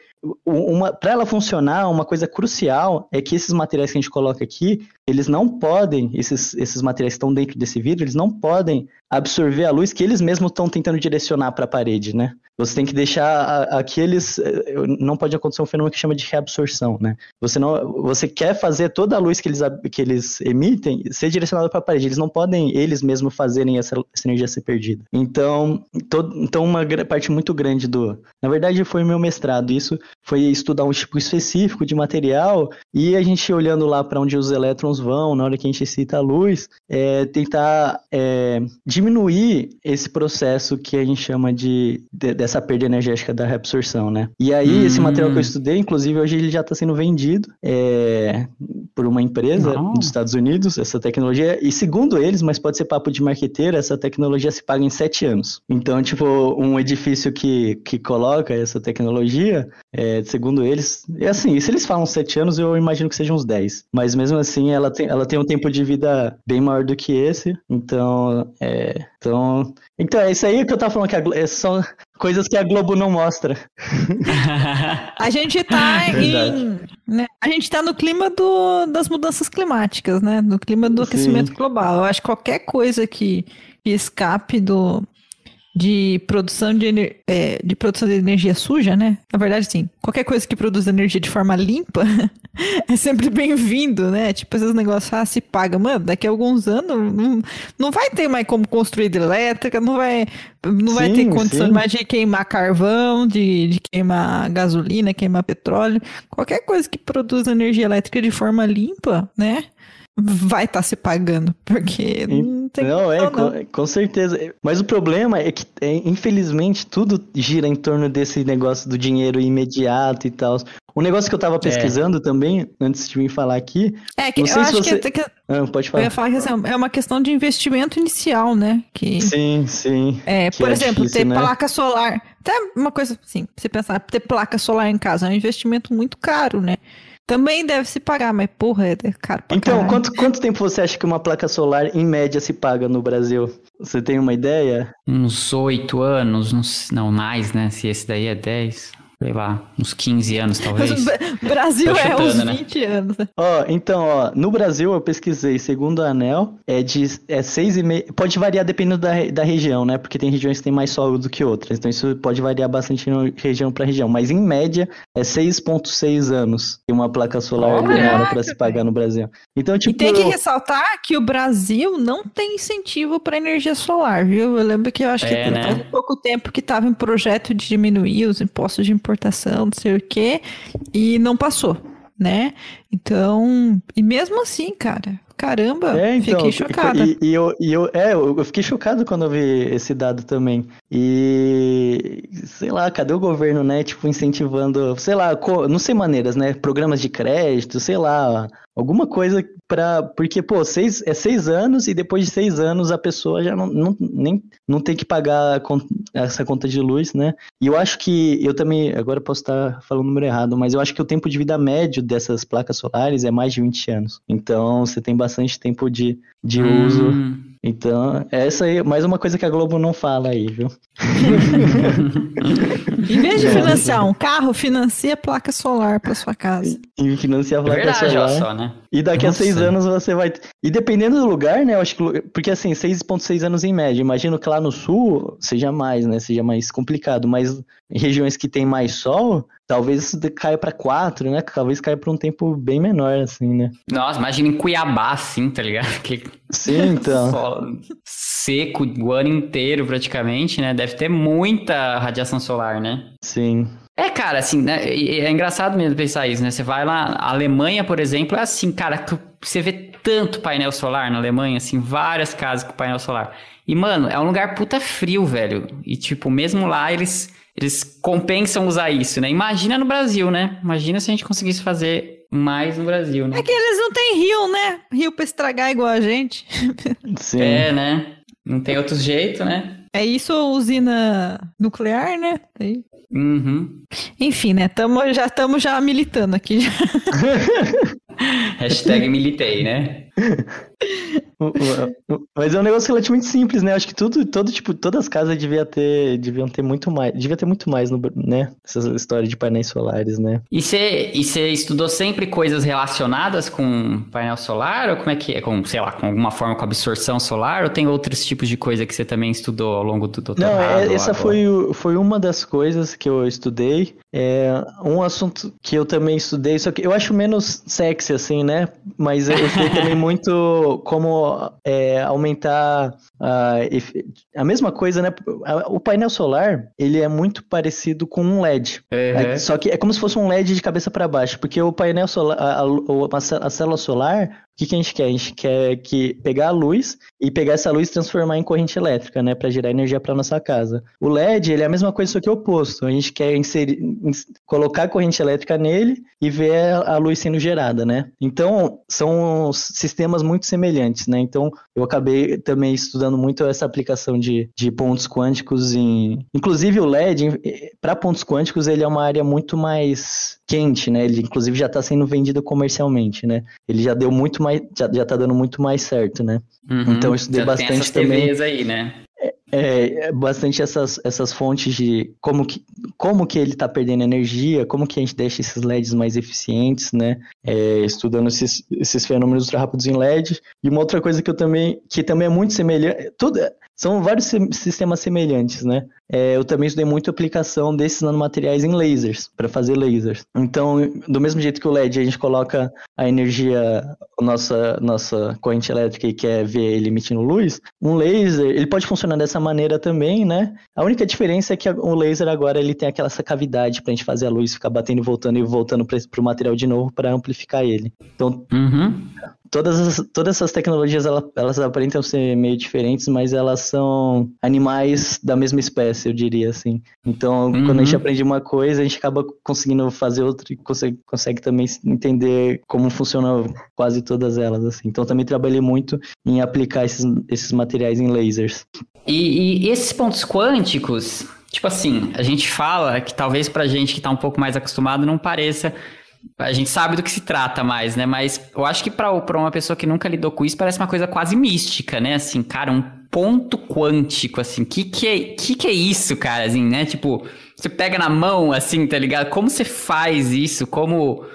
para ela funcionar, uma coisa crucial é que esses materiais que a gente coloca aqui, eles não podem, esses, esses materiais que estão dentro desse vidro, eles não podem absorver a luz que eles mesmos estão tentando direcionar para a parede, né? Você tem que deixar aqueles. eh, Não pode acontecer um fenômeno que chama de reabsorção, né? Você, não, você quer fazer toda a luz que eles, que eles emitem ser direcionada para a parede. Eles não podem eles mesmos fazerem essa, essa energia ser perdida. Então, todo, então, uma parte muito grande do. Na verdade, foi meu mestrado. Isso foi estudar um tipo específico de material e a gente olhando lá para onde os elétrons humanos vão, na hora que a gente cita a luz, é tentar é, diminuir esse processo que a gente chama de, de dessa perda energética da reabsorção, né? E aí, hum. esse material que eu estudei, inclusive, hoje ele já está sendo vendido é, por uma empresa Não. dos Estados Unidos, essa tecnologia, e segundo eles, mas pode ser papo de marqueteiro, essa tecnologia se paga em sete anos. Então, tipo, um edifício que, que coloca essa tecnologia, é, segundo eles, é assim, se eles falam sete anos, eu imagino que sejam uns dez. Mas mesmo assim, ela tem, ela tem um tempo de vida bem maior do que esse. Então, é, então, então é isso aí que eu tava falando, que a, é, são coisas que a Globo não mostra. a gente tá em. Né, a gente tá no clima do, das mudanças climáticas, né? No clima do Sim. aquecimento global. Eu acho que qualquer coisa que, que escape do, de produção de, é, de produção de energia suja, né? Na verdade, sim. Qualquer coisa que produz energia de forma limpa é sempre bem-vindo, né? Tipo, esses negócios, ah, se paga. Mano, daqui a alguns anos não, não vai ter mais como construir elétrica, não vai, não sim, vai ter condição mais de queimar carvão, de, de queimar gasolina, queimar petróleo. Qualquer coisa que produz energia elétrica de forma limpa, né? vai estar tá se pagando, porque não tem Não, é, não. Com, com, certeza. Mas o problema é que, é, infelizmente, tudo gira em torno desse negócio do dinheiro imediato e tal. Um negócio que eu tava é. pesquisando é. também, antes de me falar aqui. É que eu acho você... que, que. Ah, pode falar. Eu ia falar que assim, é uma questão de investimento inicial, né? Que, sim, sim. É, por é exemplo, difícil, ter né? placa solar. Até uma coisa assim, você pensar, ter placa solar em casa é um investimento muito caro, né? Também deve se pagar, mas porra, é caro pra Então, quanto, quanto tempo você acha que uma placa solar, em média, se paga no Brasil? Você tem uma ideia? Uns oito anos, uns, não mais, né? Se esse daí é dez sei lá, uns 15 anos talvez. Brasil chutando, é uns 20 né? anos. Ó, então, ó, no Brasil eu pesquisei, segundo a ANEL, é de é 6,5, pode variar dependendo da, da região, né? Porque tem regiões que tem mais sol do que outras, então isso pode variar bastante de região para região, mas em média é 6,6 anos que uma placa solar demora para se pagar no Brasil. Então, tipo, e tem que ressaltar que o Brasil não tem incentivo para energia solar, viu? Eu lembro que eu acho é, que né? faz pouco tempo que estava em projeto de diminuir os impostos de importação, não sei o quê, e não passou, né? Então, e mesmo assim, cara, caramba, é, então, fiquei chocada. E, e, eu, e eu, é, eu fiquei chocado quando eu vi esse dado também. E sei lá, cadê o governo, né? Tipo, incentivando, sei lá, não sei maneiras, né? Programas de crédito, sei lá, alguma coisa para porque pô seis é seis anos e depois de seis anos a pessoa já não, não nem não tem que pagar essa conta de luz né e eu acho que eu também agora posso estar falando o número errado mas eu acho que o tempo de vida médio dessas placas solares é mais de 20 anos então você tem bastante tempo de, de hum. uso então, essa aí, mais uma coisa que a Globo não fala aí, viu? em vez de é. financiar um carro, financia placa solar para sua casa. E financia a placa é verdade, solar. Só, né? E daqui Nossa. a seis anos você vai. E dependendo do lugar, né? Eu acho que. Porque assim, 6,6 anos em média. Imagino que lá no sul seja mais, né? Seja mais complicado. Mas em regiões que tem mais sol, talvez caia para quatro, né? Talvez caia para um tempo bem menor, assim, né? Nossa, imagina em Cuiabá, assim, tá ligado? Que... Sim, então. seco o ano inteiro, praticamente, né? Deve ter muita radiação solar, né? Sim. É, cara, assim, né? É engraçado mesmo pensar isso, né? Você vai lá, a Alemanha, por exemplo, é assim, cara, você vê tanto painel solar na Alemanha, assim, várias casas com painel solar. E, mano, é um lugar puta frio, velho. E, tipo, mesmo lá, eles eles compensam usar isso, né? Imagina no Brasil, né? Imagina se a gente conseguisse fazer mais no Brasil, né? É que eles não têm rio, né? Rio pra estragar igual a gente. Sim. É, né? Não tem outro jeito, né? É isso usina nuclear, né? Aí. Uhum. Enfim, né? Tamo, já estamos já militando aqui. Hashtag militei, né? Mas é um negócio relativamente simples, né? Acho que tudo, todo tipo, todas as casas devia ter, deviam ter muito mais, devia ter muito mais, no, né? Essa história de painéis solares, né? E você e estudou sempre coisas relacionadas com painel solar ou como é que é, com, sei lá, com alguma forma com absorção solar ou tem outros tipos de coisa que você também estudou ao longo do doutorado? Não, é, essa foi, foi uma das coisas que eu estudei É um assunto que eu também estudei, só que eu acho menos sexy, assim, né? Mas eu estudei também muito como é, aumentar a, a mesma coisa, né? O painel solar, ele é muito parecido com um LED. Uhum. Só que é como se fosse um LED de cabeça para baixo, porque o painel solar, a, a, a célula solar, que, que a gente quer? A gente quer que pegar a luz e pegar essa luz e transformar em corrente elétrica, né, para gerar energia para nossa casa. O LED, ele é a mesma coisa, só que oposto. A gente quer inserir, colocar a corrente elétrica nele e ver a luz sendo gerada, né? Então, são sistemas muito semelhantes, né? Então, eu acabei também estudando muito essa aplicação de, de pontos quânticos em... Inclusive, o LED, para pontos quânticos, ele é uma área muito mais quente, né? Ele, inclusive, já está sendo vendido comercialmente, né? Ele já deu muito mais mais, já, já tá dando muito mais certo, né? Uhum, então eu estudei bastante também. aí, né? É, é, bastante essas, essas fontes de como que, como que ele está perdendo energia, como que a gente deixa esses LEDs mais eficientes, né? É, estudando esses, esses fenômenos ultra rápidos em LED. E uma outra coisa que eu também, que também é muito semelhante, tudo, são vários sistemas semelhantes, né? É, eu também estudei muito a aplicação desses nanomateriais em lasers, para fazer lasers. Então, do mesmo jeito que o LED, a gente coloca a energia, a nossa, nossa corrente elétrica e quer ver ele emitindo luz, um laser, ele pode funcionar dessa maneira também, né? A única diferença é que o laser agora ele tem aquela essa cavidade para a gente fazer a luz ficar batendo e voltando e voltando para o material de novo para amplificar ele. Então, uhum todas, as, todas essas tecnologias elas, elas aparentam ser meio diferentes, mas elas são animais da mesma espécie, eu diria assim. Então, uhum. quando a gente uhum. aprende uma coisa, a gente acaba conseguindo fazer outra e consegue, consegue também entender como funcionam quase todas elas. Assim. Então, também trabalhei muito em aplicar esses, esses materiais em lasers. E, e esses pontos quânticos, tipo assim, a gente fala que talvez pra gente que tá um pouco mais acostumado não pareça a gente sabe do que se trata mais, né? Mas eu acho que para uma pessoa que nunca lidou com isso, parece uma coisa quase mística, né? Assim, cara, um ponto quântico, assim, que que é, que que é isso, cara, assim, né? Tipo, você pega na mão, assim, tá ligado? Como você faz isso? Como,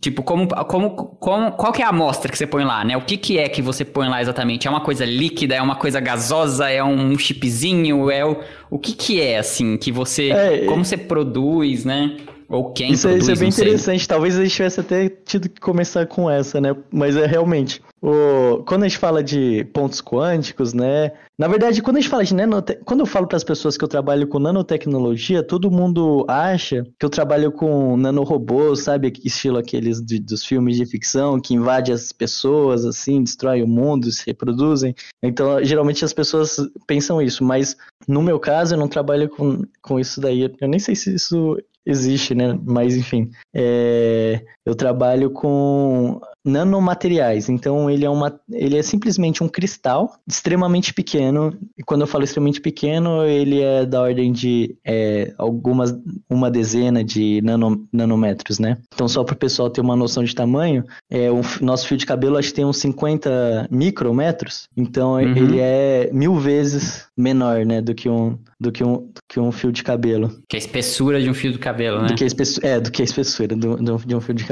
tipo, como, como, como, qual que é a amostra que você põe lá, né? O que que é que você põe lá exatamente? É uma coisa líquida? É uma coisa gasosa? É um chipzinho? É o, o que que é, assim, que você, é, como você produz, né? Ou quem isso, produz, isso é bem interessante. Sei. Talvez a gente tivesse até tido que começar com essa, né? Mas é realmente. O, quando a gente fala de pontos quânticos, né? Na verdade, quando a gente fala de nanote... quando eu falo para as pessoas que eu trabalho com nanotecnologia, todo mundo acha que eu trabalho com nanorobôs, sabe? Estilo aqueles de, dos filmes de ficção que invade as pessoas, assim, destrói o mundo, se reproduzem. Então, geralmente as pessoas pensam isso, mas no meu caso, eu não trabalho com, com isso daí. Eu nem sei se isso existe, né? Mas enfim, é, eu trabalho com nanomateriais. Então ele é uma, ele é simplesmente um cristal extremamente pequeno. E quando eu falo extremamente pequeno, ele é da ordem de é, algumas uma dezena de nano, nanômetros, né? Então só para o pessoal ter uma noção de tamanho, é o nosso fio de cabelo acho que tem uns 50 micrômetros. Então uhum. ele é mil vezes menor, né, do que um do que um, do que um fio de cabelo. Que a espessura de um fio de cabelo, né? Do que a espessura, é, do que a espessura do, do, de um fio de cabelo.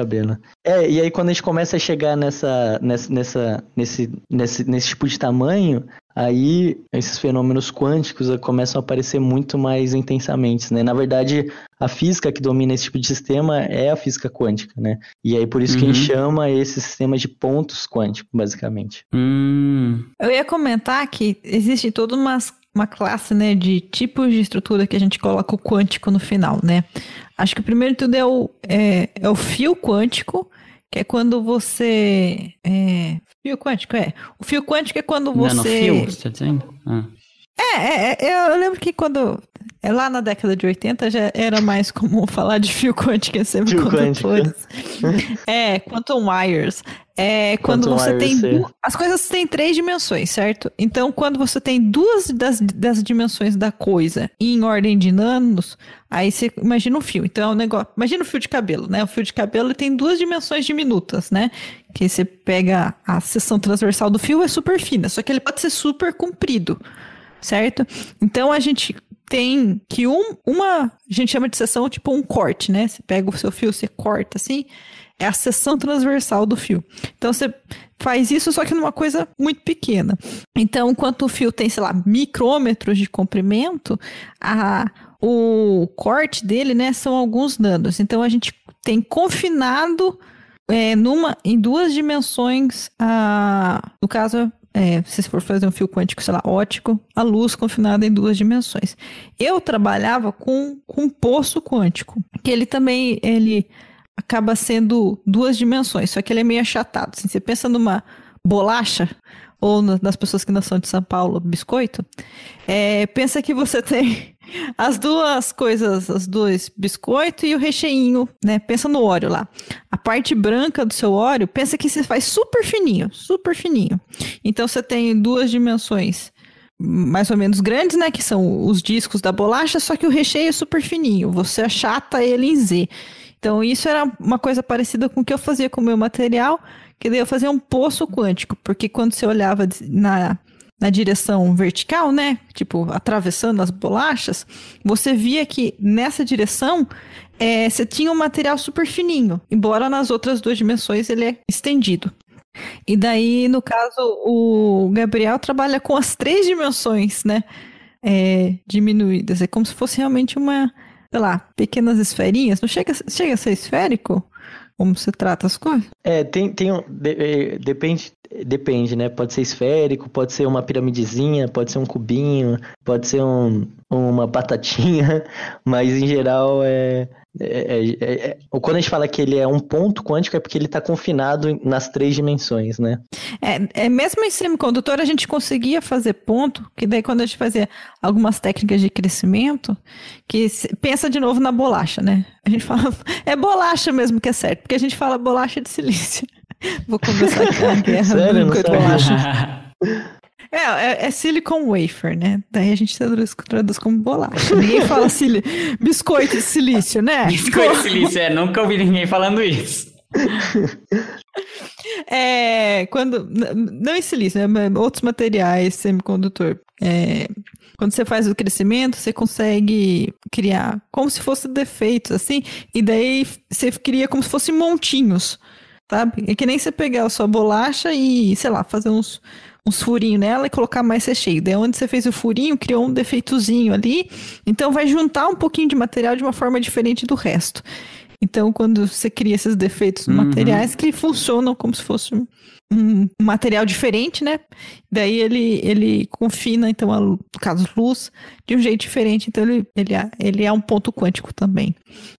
É, e aí quando a gente começa a chegar nessa, nessa, nessa nesse, nesse, nesse tipo de tamanho, aí esses fenômenos quânticos começam a aparecer muito mais intensamente, né? Na verdade, a física que domina esse tipo de sistema é a física quântica, né? E aí por isso uhum. que a gente uhum. chama esse sistema de pontos quânticos, basicamente. Hum. Eu ia comentar que existe toda umas uma classe né, de tipos de estrutura que a gente coloca o quântico no final, né? Acho que o primeiro de tudo é o, é, é o fio quântico, que é quando você. É, fio quântico, é. O fio quântico é quando você. Nanofio, você está dizendo? Ah. É, é, é, eu lembro que quando. É lá na década de 80 já era mais comum falar de fio quântico e semicondutores. é, quantum wires. É quando quantum você tem. As coisas têm três dimensões, certo? Então, quando você tem duas das, das dimensões da coisa em ordem de nanos, aí você imagina um fio. Então, é um negócio. Imagina o fio de cabelo, né? O fio de cabelo tem duas dimensões diminutas, né? Que você pega a seção transversal do fio, é super fina, só que ele pode ser super comprido certo? Então a gente tem que um, uma, a gente chama de seção tipo um corte, né? Você pega o seu fio, você corta assim, é a seção transversal do fio. Então você faz isso só que numa coisa muito pequena. Então, enquanto o fio tem, sei lá, micrômetros de comprimento, a o corte dele, né, são alguns nanos. Então a gente tem confinado é, numa, em duas dimensões, a, no caso, é, se for fazer um fio quântico, sei lá, ótico, a luz confinada em duas dimensões. Eu trabalhava com, com um poço quântico, que ele também ele acaba sendo duas dimensões, só que ele é meio achatado. Assim, você pensa numa bolacha, ou nas pessoas que não são de São Paulo, biscoito, é, pensa que você tem as duas coisas, os dois biscoito e o recheinho, né? Pensa no óleo lá. A parte branca do seu óleo, pensa que você faz super fininho, super fininho. Então você tem duas dimensões mais ou menos grandes, né? Que são os discos da bolacha, só que o recheio é super fininho. Você achata ele em Z. Então, isso era uma coisa parecida com o que eu fazia com o meu material, que daí eu fazia um poço quântico, porque quando você olhava na, na direção vertical, né, tipo, atravessando as bolachas, você via que nessa direção é, você tinha um material super fininho, embora nas outras duas dimensões ele é estendido. E daí, no caso, o Gabriel trabalha com as três dimensões, né, é, diminuídas. É como se fosse realmente uma, sei lá, pequenas esferinhas. Não chega, chega a ser esférico? Como você trata as coisas? É, tem, tem de, é, depende, depende, né? Pode ser esférico, pode ser uma piramidezinha, pode ser um cubinho, pode ser um, uma batatinha, mas em geral é, é, é, é, quando a gente fala que ele é um ponto quântico, é porque ele está confinado nas três dimensões, né? É, é, mesmo em semicondutor, a gente conseguia fazer ponto, que daí quando a gente fazia algumas técnicas de crescimento, que se, pensa de novo na bolacha, né? A gente fala, é bolacha mesmo que é certo, porque a gente fala bolacha de silício. Vou começar aqui a guerra Sério? do bolacha. É, é, é, silicon wafer, né? Daí a gente traduz, traduz como bolacha. Ninguém fala sili... biscoito de silício, né? Biscoito de silício, é. Nunca ouvi ninguém falando isso. é, quando... Não em silício, né? Outros materiais, semicondutor. É, quando você faz o crescimento, você consegue criar como se fosse defeitos, assim, e daí você cria como se fossem montinhos, sabe? É que nem você pegar a sua bolacha e, sei lá, fazer uns uns furinhos nela e colocar mais recheio. Daí onde você fez o furinho, criou um defeitozinho ali. Então vai juntar um pouquinho de material de uma forma diferente do resto. Então, quando você cria esses defeitos uhum. materiais que funcionam como se fosse um material diferente, né? Daí ele, ele confina, então, a, no caso, luz, de um jeito diferente. Então, ele, ele, é, ele é um ponto quântico também.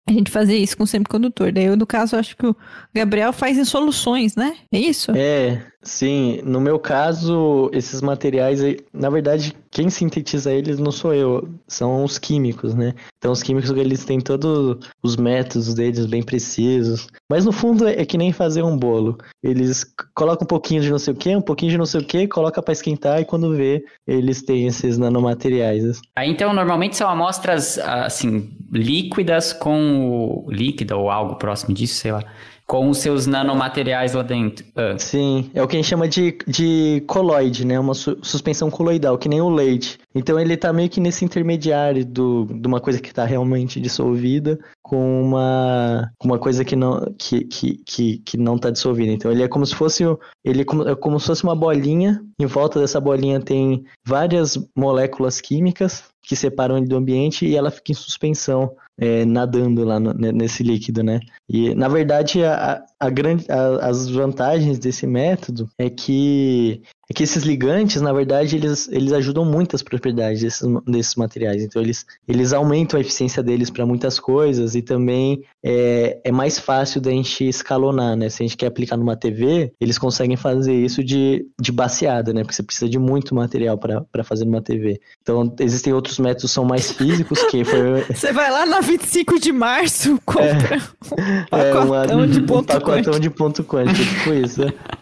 A gente fazia isso com semicondutor. Daí, eu, no caso, acho que o Gabriel faz em soluções, né? É isso? É, sim. No meu caso, esses materiais, na verdade, quem sintetiza eles não sou eu, são os químicos, né? Então, os químicos, eles têm todos os métodos deles bem precisos. Mas, no fundo, é que nem fazer um bolo. Eles colocam coloca um pouquinho de não sei o que, um pouquinho de não sei o que, coloca para esquentar e quando vê, eles têm esses nanomateriais. Aí então normalmente são amostras assim líquidas com o líquido ou algo próximo disso, sei lá com os seus nanomateriais lá dentro. Ah. Sim, é o que a gente chama de, de coloide, né? Uma su suspensão coloidal, que nem o leite. Então ele tá meio que nesse intermediário do, de uma coisa que está realmente dissolvida com uma, uma coisa que não, que, que, que, que não tá dissolvida. Então ele é como se fosse ele é como, é como se fosse uma bolinha. Em volta dessa bolinha tem várias moléculas químicas que separam ele do ambiente e ela fica em suspensão é, nadando lá no, nesse líquido, né? E na verdade a, a grande, a, as vantagens desse método é que é que esses ligantes, na verdade, eles, eles ajudam muito as propriedades desses, desses materiais. Então, eles, eles aumentam a eficiência deles para muitas coisas e também é, é mais fácil da gente escalonar, né? Se a gente quer aplicar numa TV, eles conseguem fazer isso de, de baseada, né? Porque você precisa de muito material para fazer numa TV. Então, existem outros métodos que são mais físicos, que foi... Você vai lá na 25 de março, compra é, um pacotão é uma, de ponto um quântico. de ponto quântico, tipo isso.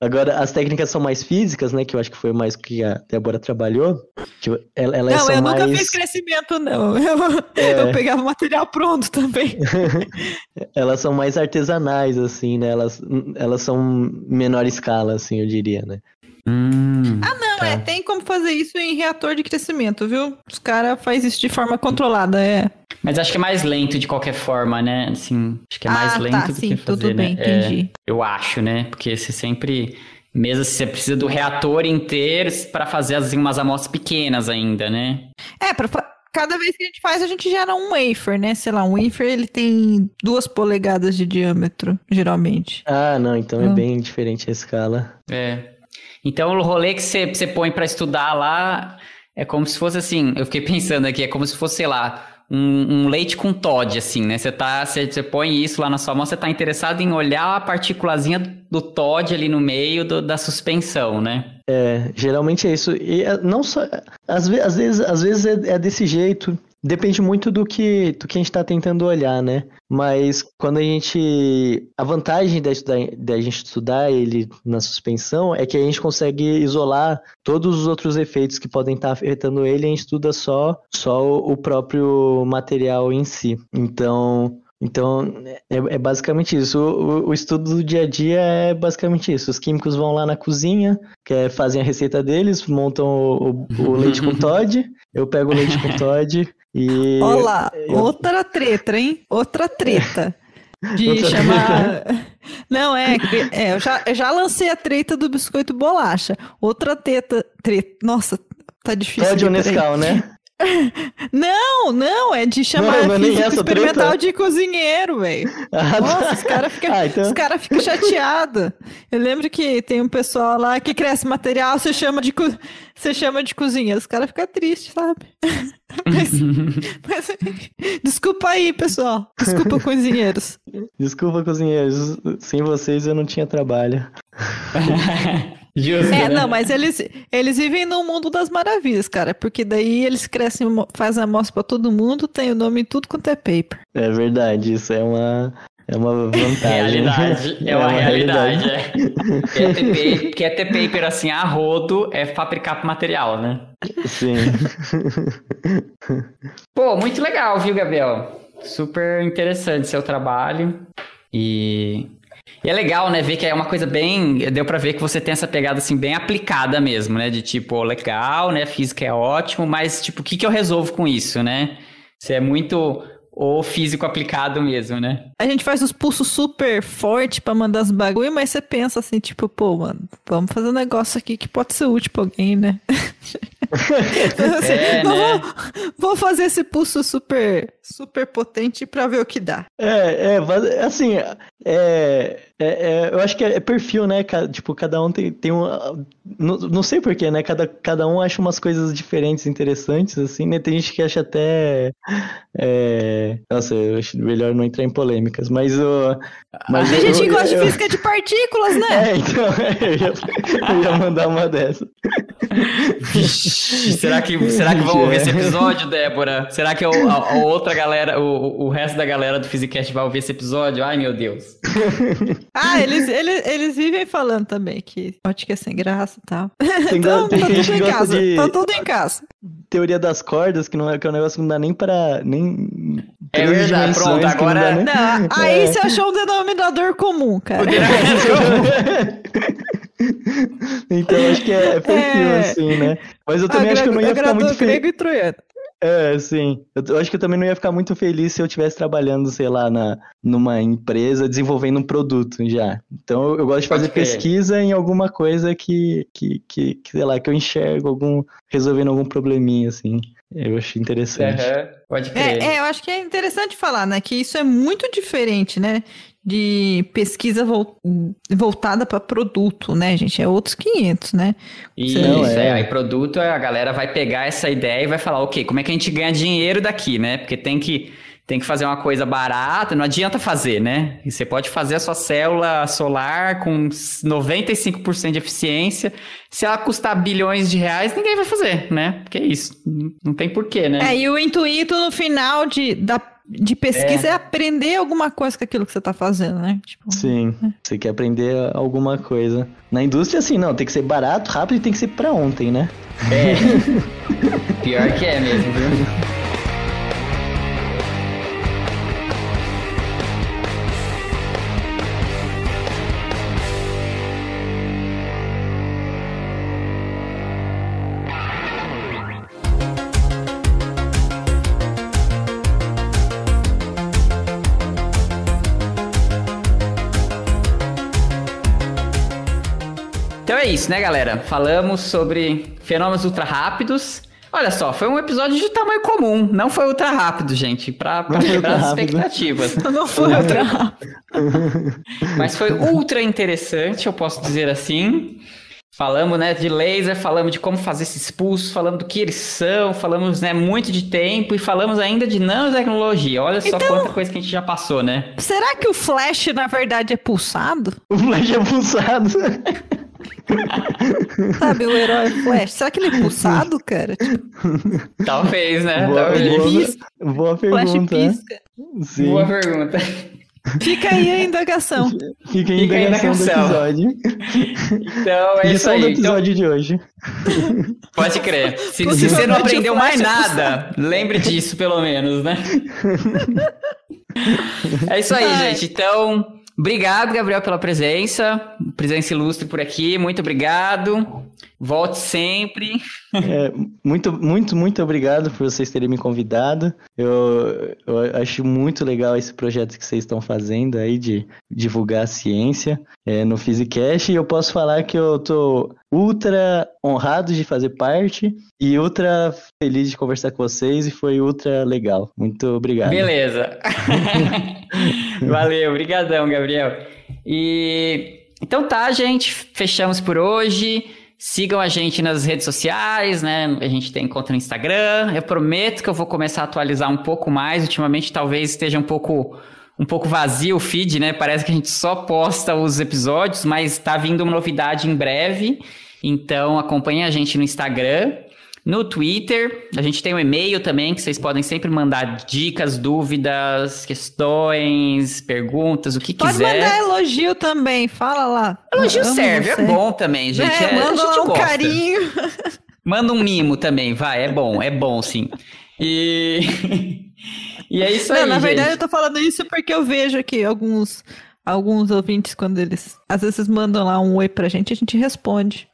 Agora, as técnicas são mais físicas, né? Que eu acho que foi mais que a Débora trabalhou. Que elas não, são eu mais... nunca fiz crescimento, não. Eu, é... eu pegava material pronto também. elas são mais artesanais, assim, né? Elas, elas são menor escala, assim, eu diria, né? Hum, ah, não, tá. é. Tem como fazer isso em reator de crescimento, viu? Os caras fazem isso de forma controlada, é. Mas acho que é mais lento de qualquer forma, né? Assim, acho que é mais ah, lento tá, do sim, que fazer, tudo bem, né? entendi. É, eu acho, né? Porque você sempre... Mesmo se você precisa do reator inteiro para fazer assim, umas amostras pequenas ainda, né? É, para cada vez que a gente faz, a gente gera um wafer, né? Sei lá, um wafer ele tem duas polegadas de diâmetro, geralmente. Ah, não, então hum. é bem diferente a escala. É. Então o rolê que você, você põe para estudar lá é como se fosse assim, eu fiquei pensando aqui, é como se fosse, sei lá, um, um, leite com Todd, assim, né? Você tá, você, põe isso lá na sua mão, você tá interessado em olhar a partículazinha do Todd ali no meio do, da suspensão, né? É, geralmente é isso. E é, não só. Às, às vezes, às vezes é, é desse jeito. Depende muito do que, do que a gente está tentando olhar, né? Mas quando a gente. A vantagem da, da gente estudar ele na suspensão é que a gente consegue isolar todos os outros efeitos que podem estar tá afetando ele e a gente estuda só, só o próprio material em si. Então. Então, é, é basicamente isso. O, o, estudo do dia a dia é basicamente isso. Os químicos vão lá na cozinha, que é, fazem a receita deles, montam o, o, o leite com Todd. Eu pego o leite com Todd, e. Olá, eu... outra treta, hein? Outra treta. De outra chamar. Treta. Não, é, é eu, já, eu já lancei a treta do biscoito bolacha. Outra treta. treta nossa, tá difícil. Pode o né? Não, não, é de chamar não, não é físico experimental treta. de cozinheiro, velho. Ah, Nossa, tá. os caras ficam ah, então... Cara fica chateados. Eu lembro que tem um pessoal lá que cresce material, você chama de, co... você chama de cozinha. Os caras ficam tristes, sabe? Mas, mas, desculpa aí, pessoal. Desculpa, cozinheiros. Desculpa, cozinheiros. Sem vocês eu não tinha trabalho. Justo, é, né? não, mas eles, eles vivem no mundo das maravilhas, cara, porque daí eles crescem, fazem amostra pra todo mundo, tem o nome em tudo quanto é paper. É verdade, isso é uma, é uma vantagem. Realidade, é, é uma, realidade. realidade. É. Quer, ter, quer ter paper assim a rodo é fabricar material, né? Sim. Pô, muito legal, viu, Gabriel? Super interessante seu trabalho. E e é legal, né, ver que é uma coisa bem. Deu para ver que você tem essa pegada assim, bem aplicada mesmo, né? De tipo, legal, né? Física é ótimo, mas, tipo, o que, que eu resolvo com isso, né? Você é muito o físico aplicado mesmo, né? A gente faz os pulsos super forte para mandar os bagulho, mas você pensa assim, tipo, pô, mano, vamos fazer um negócio aqui que pode ser útil pra alguém, né? assim, é, né? vou, vou, fazer esse pulso super, super potente para ver o que dá. É, é, assim, é, é, é, eu acho que é perfil, né? Tipo, cada um tem, tem um. Não, não sei porquê, né? Cada, cada um acha umas coisas diferentes, interessantes, assim, né? Tem gente que acha até. É... Nossa, eu acho melhor não entrar em polêmicas, mas o. Mas Tem gente que gosta eu, de física de partículas, né? É, então, eu ia, eu ia mandar uma dessa. Vixe, será que, será que vão ouvir esse episódio, Débora? Será que a, a, outra galera, o, o resto da galera do Physicast vai ouvir esse episódio? Ai, meu Deus. ah, eles, eles, eles vivem falando também que ótica é sem graça e tal. Tem, então, tem tá tudo em casa. De... Tá tudo em casa. Teoria das cordas, que, não é, que é um negócio que não dá nem pra... Nem é verdade, pronto, agora... Não, nem... não, aí é. você achou um denominador comum, cara. então acho que é, é perfil, é... assim, né? Mas eu também acho que eu não ia ficar muito feliz. É, sim. Eu acho que eu também não ia ficar muito feliz se eu estivesse trabalhando, sei lá, na, numa empresa desenvolvendo um produto já. Então eu, gosto de fazer pesquisa em alguma coisa que, que, que, que, sei lá, que eu enxergo algum. resolvendo algum probleminha, assim. Eu acho interessante. Uhum, pode crer. É, é, eu acho que é interessante falar, né? Que isso é muito diferente, né? de pesquisa voltada para produto, né, gente? É outros 500, né? Isso, Não, é. é. Aí produto, a galera vai pegar essa ideia e vai falar, ok, como é que a gente ganha dinheiro daqui, né? Porque tem que tem que fazer uma coisa barata, não adianta fazer, né? E você pode fazer a sua célula solar com 95% de eficiência. Se ela custar bilhões de reais, ninguém vai fazer, né? Porque é isso. Não tem porquê, né? É, e o intuito no final de, da de pesquisa é. é. aprender alguma coisa com aquilo que você está fazendo, né? Tipo, Sim, é. você quer aprender alguma coisa. Na indústria, assim, não, tem que ser barato, rápido e tem que ser para ontem, né? É. Pior que é mesmo, viu? Isso, né, galera? Falamos sobre fenômenos ultra rápidos. Olha só, foi um episódio de tamanho comum, não foi ultra rápido, gente, pra, pra quebrar as expectativas. Não foi ultra rápido. Mas foi ultra interessante, eu posso dizer assim. Falamos, né, de laser, falamos de como fazer esses pulsos, falamos do que eles são, falamos, né, muito de tempo e falamos ainda de nanotecnologia. Olha só então, quanta coisa que a gente já passou, né? Será que o flash, na verdade, é pulsado? O flash é pulsado. Sabe, o herói Flash. Será que ele é pulsado, cara? Talvez, né? Boa, Talvez. Boa, boa pergunta. Flash pisca. Sim. Boa pergunta. Fica aí a indagação. Fica aí a indagação, do episódio. Então, é isso aí. do episódio então... de hoje. Pode crer. Se, se você não aprendeu mais nada, lembre disso, pelo menos, né? É isso aí, Ai. gente. Então, Obrigado, Gabriel, pela presença. Presença ilustre por aqui. Muito obrigado. Volte sempre. É, muito, muito, muito obrigado por vocês terem me convidado. Eu, eu acho muito legal esse projeto que vocês estão fazendo aí de divulgar a ciência é, no Physicast. E eu posso falar que eu tô ultra honrado de fazer parte e ultra feliz de conversar com vocês e foi ultra legal. Muito obrigado. Beleza. Valeu, obrigadão, Gabriel. E então tá, gente, fechamos por hoje. Sigam a gente nas redes sociais, né? A gente tem conta no Instagram. Eu prometo que eu vou começar a atualizar um pouco mais. Ultimamente talvez esteja um pouco um pouco vazio o feed, né? Parece que a gente só posta os episódios, mas tá vindo uma novidade em breve. Então acompanhe a gente no Instagram. No Twitter, a gente tem um e-mail também que vocês podem sempre mandar dicas, dúvidas, questões, perguntas, o que Pode quiser. Pode mandar elogio também, fala lá. Elogio serve, é bom também, gente. É, é, manda lá um gosta. carinho. Manda um mimo também, vai, é bom, é bom sim. E, e é isso Não, aí. Na gente. verdade, eu tô falando isso porque eu vejo aqui alguns alguns ouvintes, quando eles às vezes mandam lá um oi pra gente, a gente responde.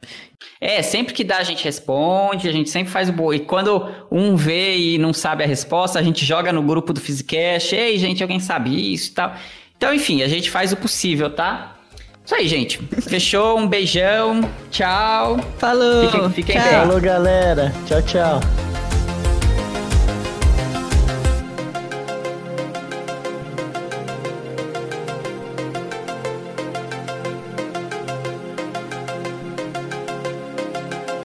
É, sempre que dá, a gente responde, a gente sempre faz o boi. Quando um vê e não sabe a resposta, a gente joga no grupo do Physicast. Ei, gente, alguém sabe isso e tal. Então, enfim, a gente faz o possível, tá? Isso aí, gente. Fechou, um beijão. Tchau. Falou. Fiquem, fiquem tchau. bem. Falou, galera. Tchau, tchau.